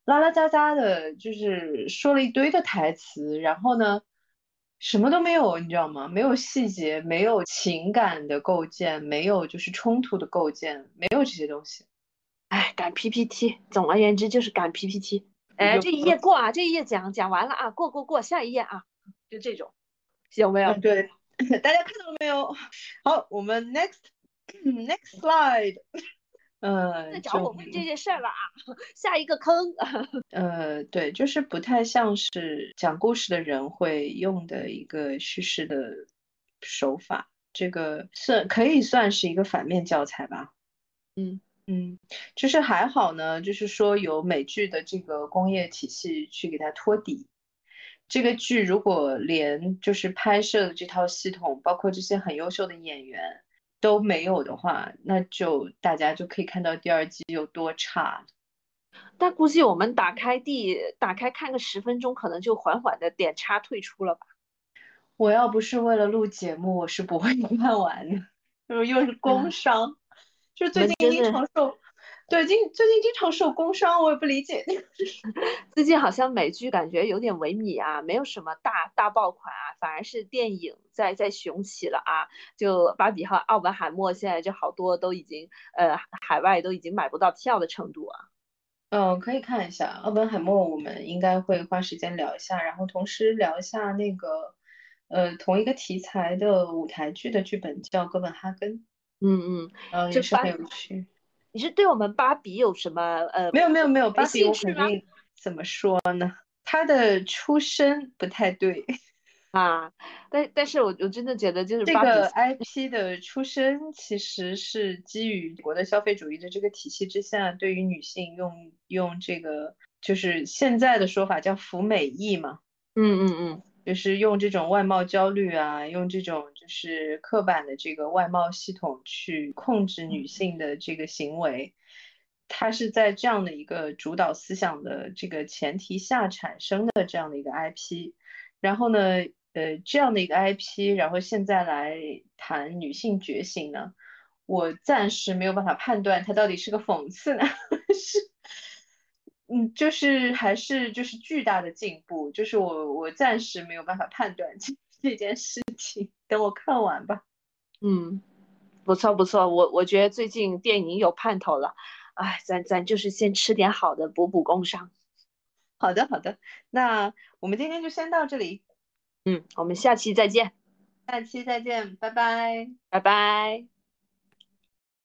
拉拉杂杂的，就是说了一堆的台词，然后呢。什么都没有，你知道吗？没有细节，没有情感的构建，没有就是冲突的构建，没有这些东西。哎，赶 PPT，总而言之就是赶 PPT。哎，这一页过啊，这一页讲讲完了啊，过过过，下一页啊，就这种，有没有？对，大家看到了没有？好，我们 next next slide。呃，在找我问这件事了啊，下一个坑。呃，对，就是不太像是讲故事的人会用的一个叙事的手法，这个算可以算是一个反面教材吧。嗯嗯，就是还好呢，就是说有美剧的这个工业体系去给它托底。这个剧如果连就是拍摄的这套系统，包括这些很优秀的演员。都没有的话，那就大家就可以看到第二季有多差。但估计我们打开第打开看个十分钟，可能就缓缓的点叉退出了吧。我要不是为了录节目，我是不会 看完的。就是又是工伤，就是最近经常受。对，经最近经常受工伤，我也不理解。最近好像美剧感觉有点萎靡啊，没有什么大大爆款啊，反而是电影在在雄起了啊。就芭比和奥本海默现在就好多都已经呃海外都已经买不到票的程度啊。嗯，可以看一下奥本海默，我们应该会花时间聊一下，然后同时聊一下那个呃同一个题材的舞台剧的剧本叫《哥本哈根》。嗯嗯，嗯，也是很有趣。你是对我们芭比有什么呃？没有没有没有，芭比我肯定怎么说呢？她的出身不太对 啊，但但是我我真的觉得就是这个 IP 的出身其实是基于国的消费主义的这个体系之下，对于女性用用这个就是现在的说法叫服美役嘛。嗯嗯嗯。就是用这种外貌焦虑啊，用这种就是刻板的这个外貌系统去控制女性的这个行为，它是在这样的一个主导思想的这个前提下产生的这样的一个 IP。然后呢，呃，这样的一个 IP，然后现在来谈女性觉醒呢，我暂时没有办法判断它到底是个讽刺呢，是。嗯，就是还是就是巨大的进步，就是我我暂时没有办法判断这 这件事情，等我看完吧。嗯，不错不错，我我觉得最近电影有盼头了，哎，咱咱就是先吃点好的补补工伤。好的好的，那我们今天就先到这里，嗯，我们下期再见，下期再见，拜拜，拜拜。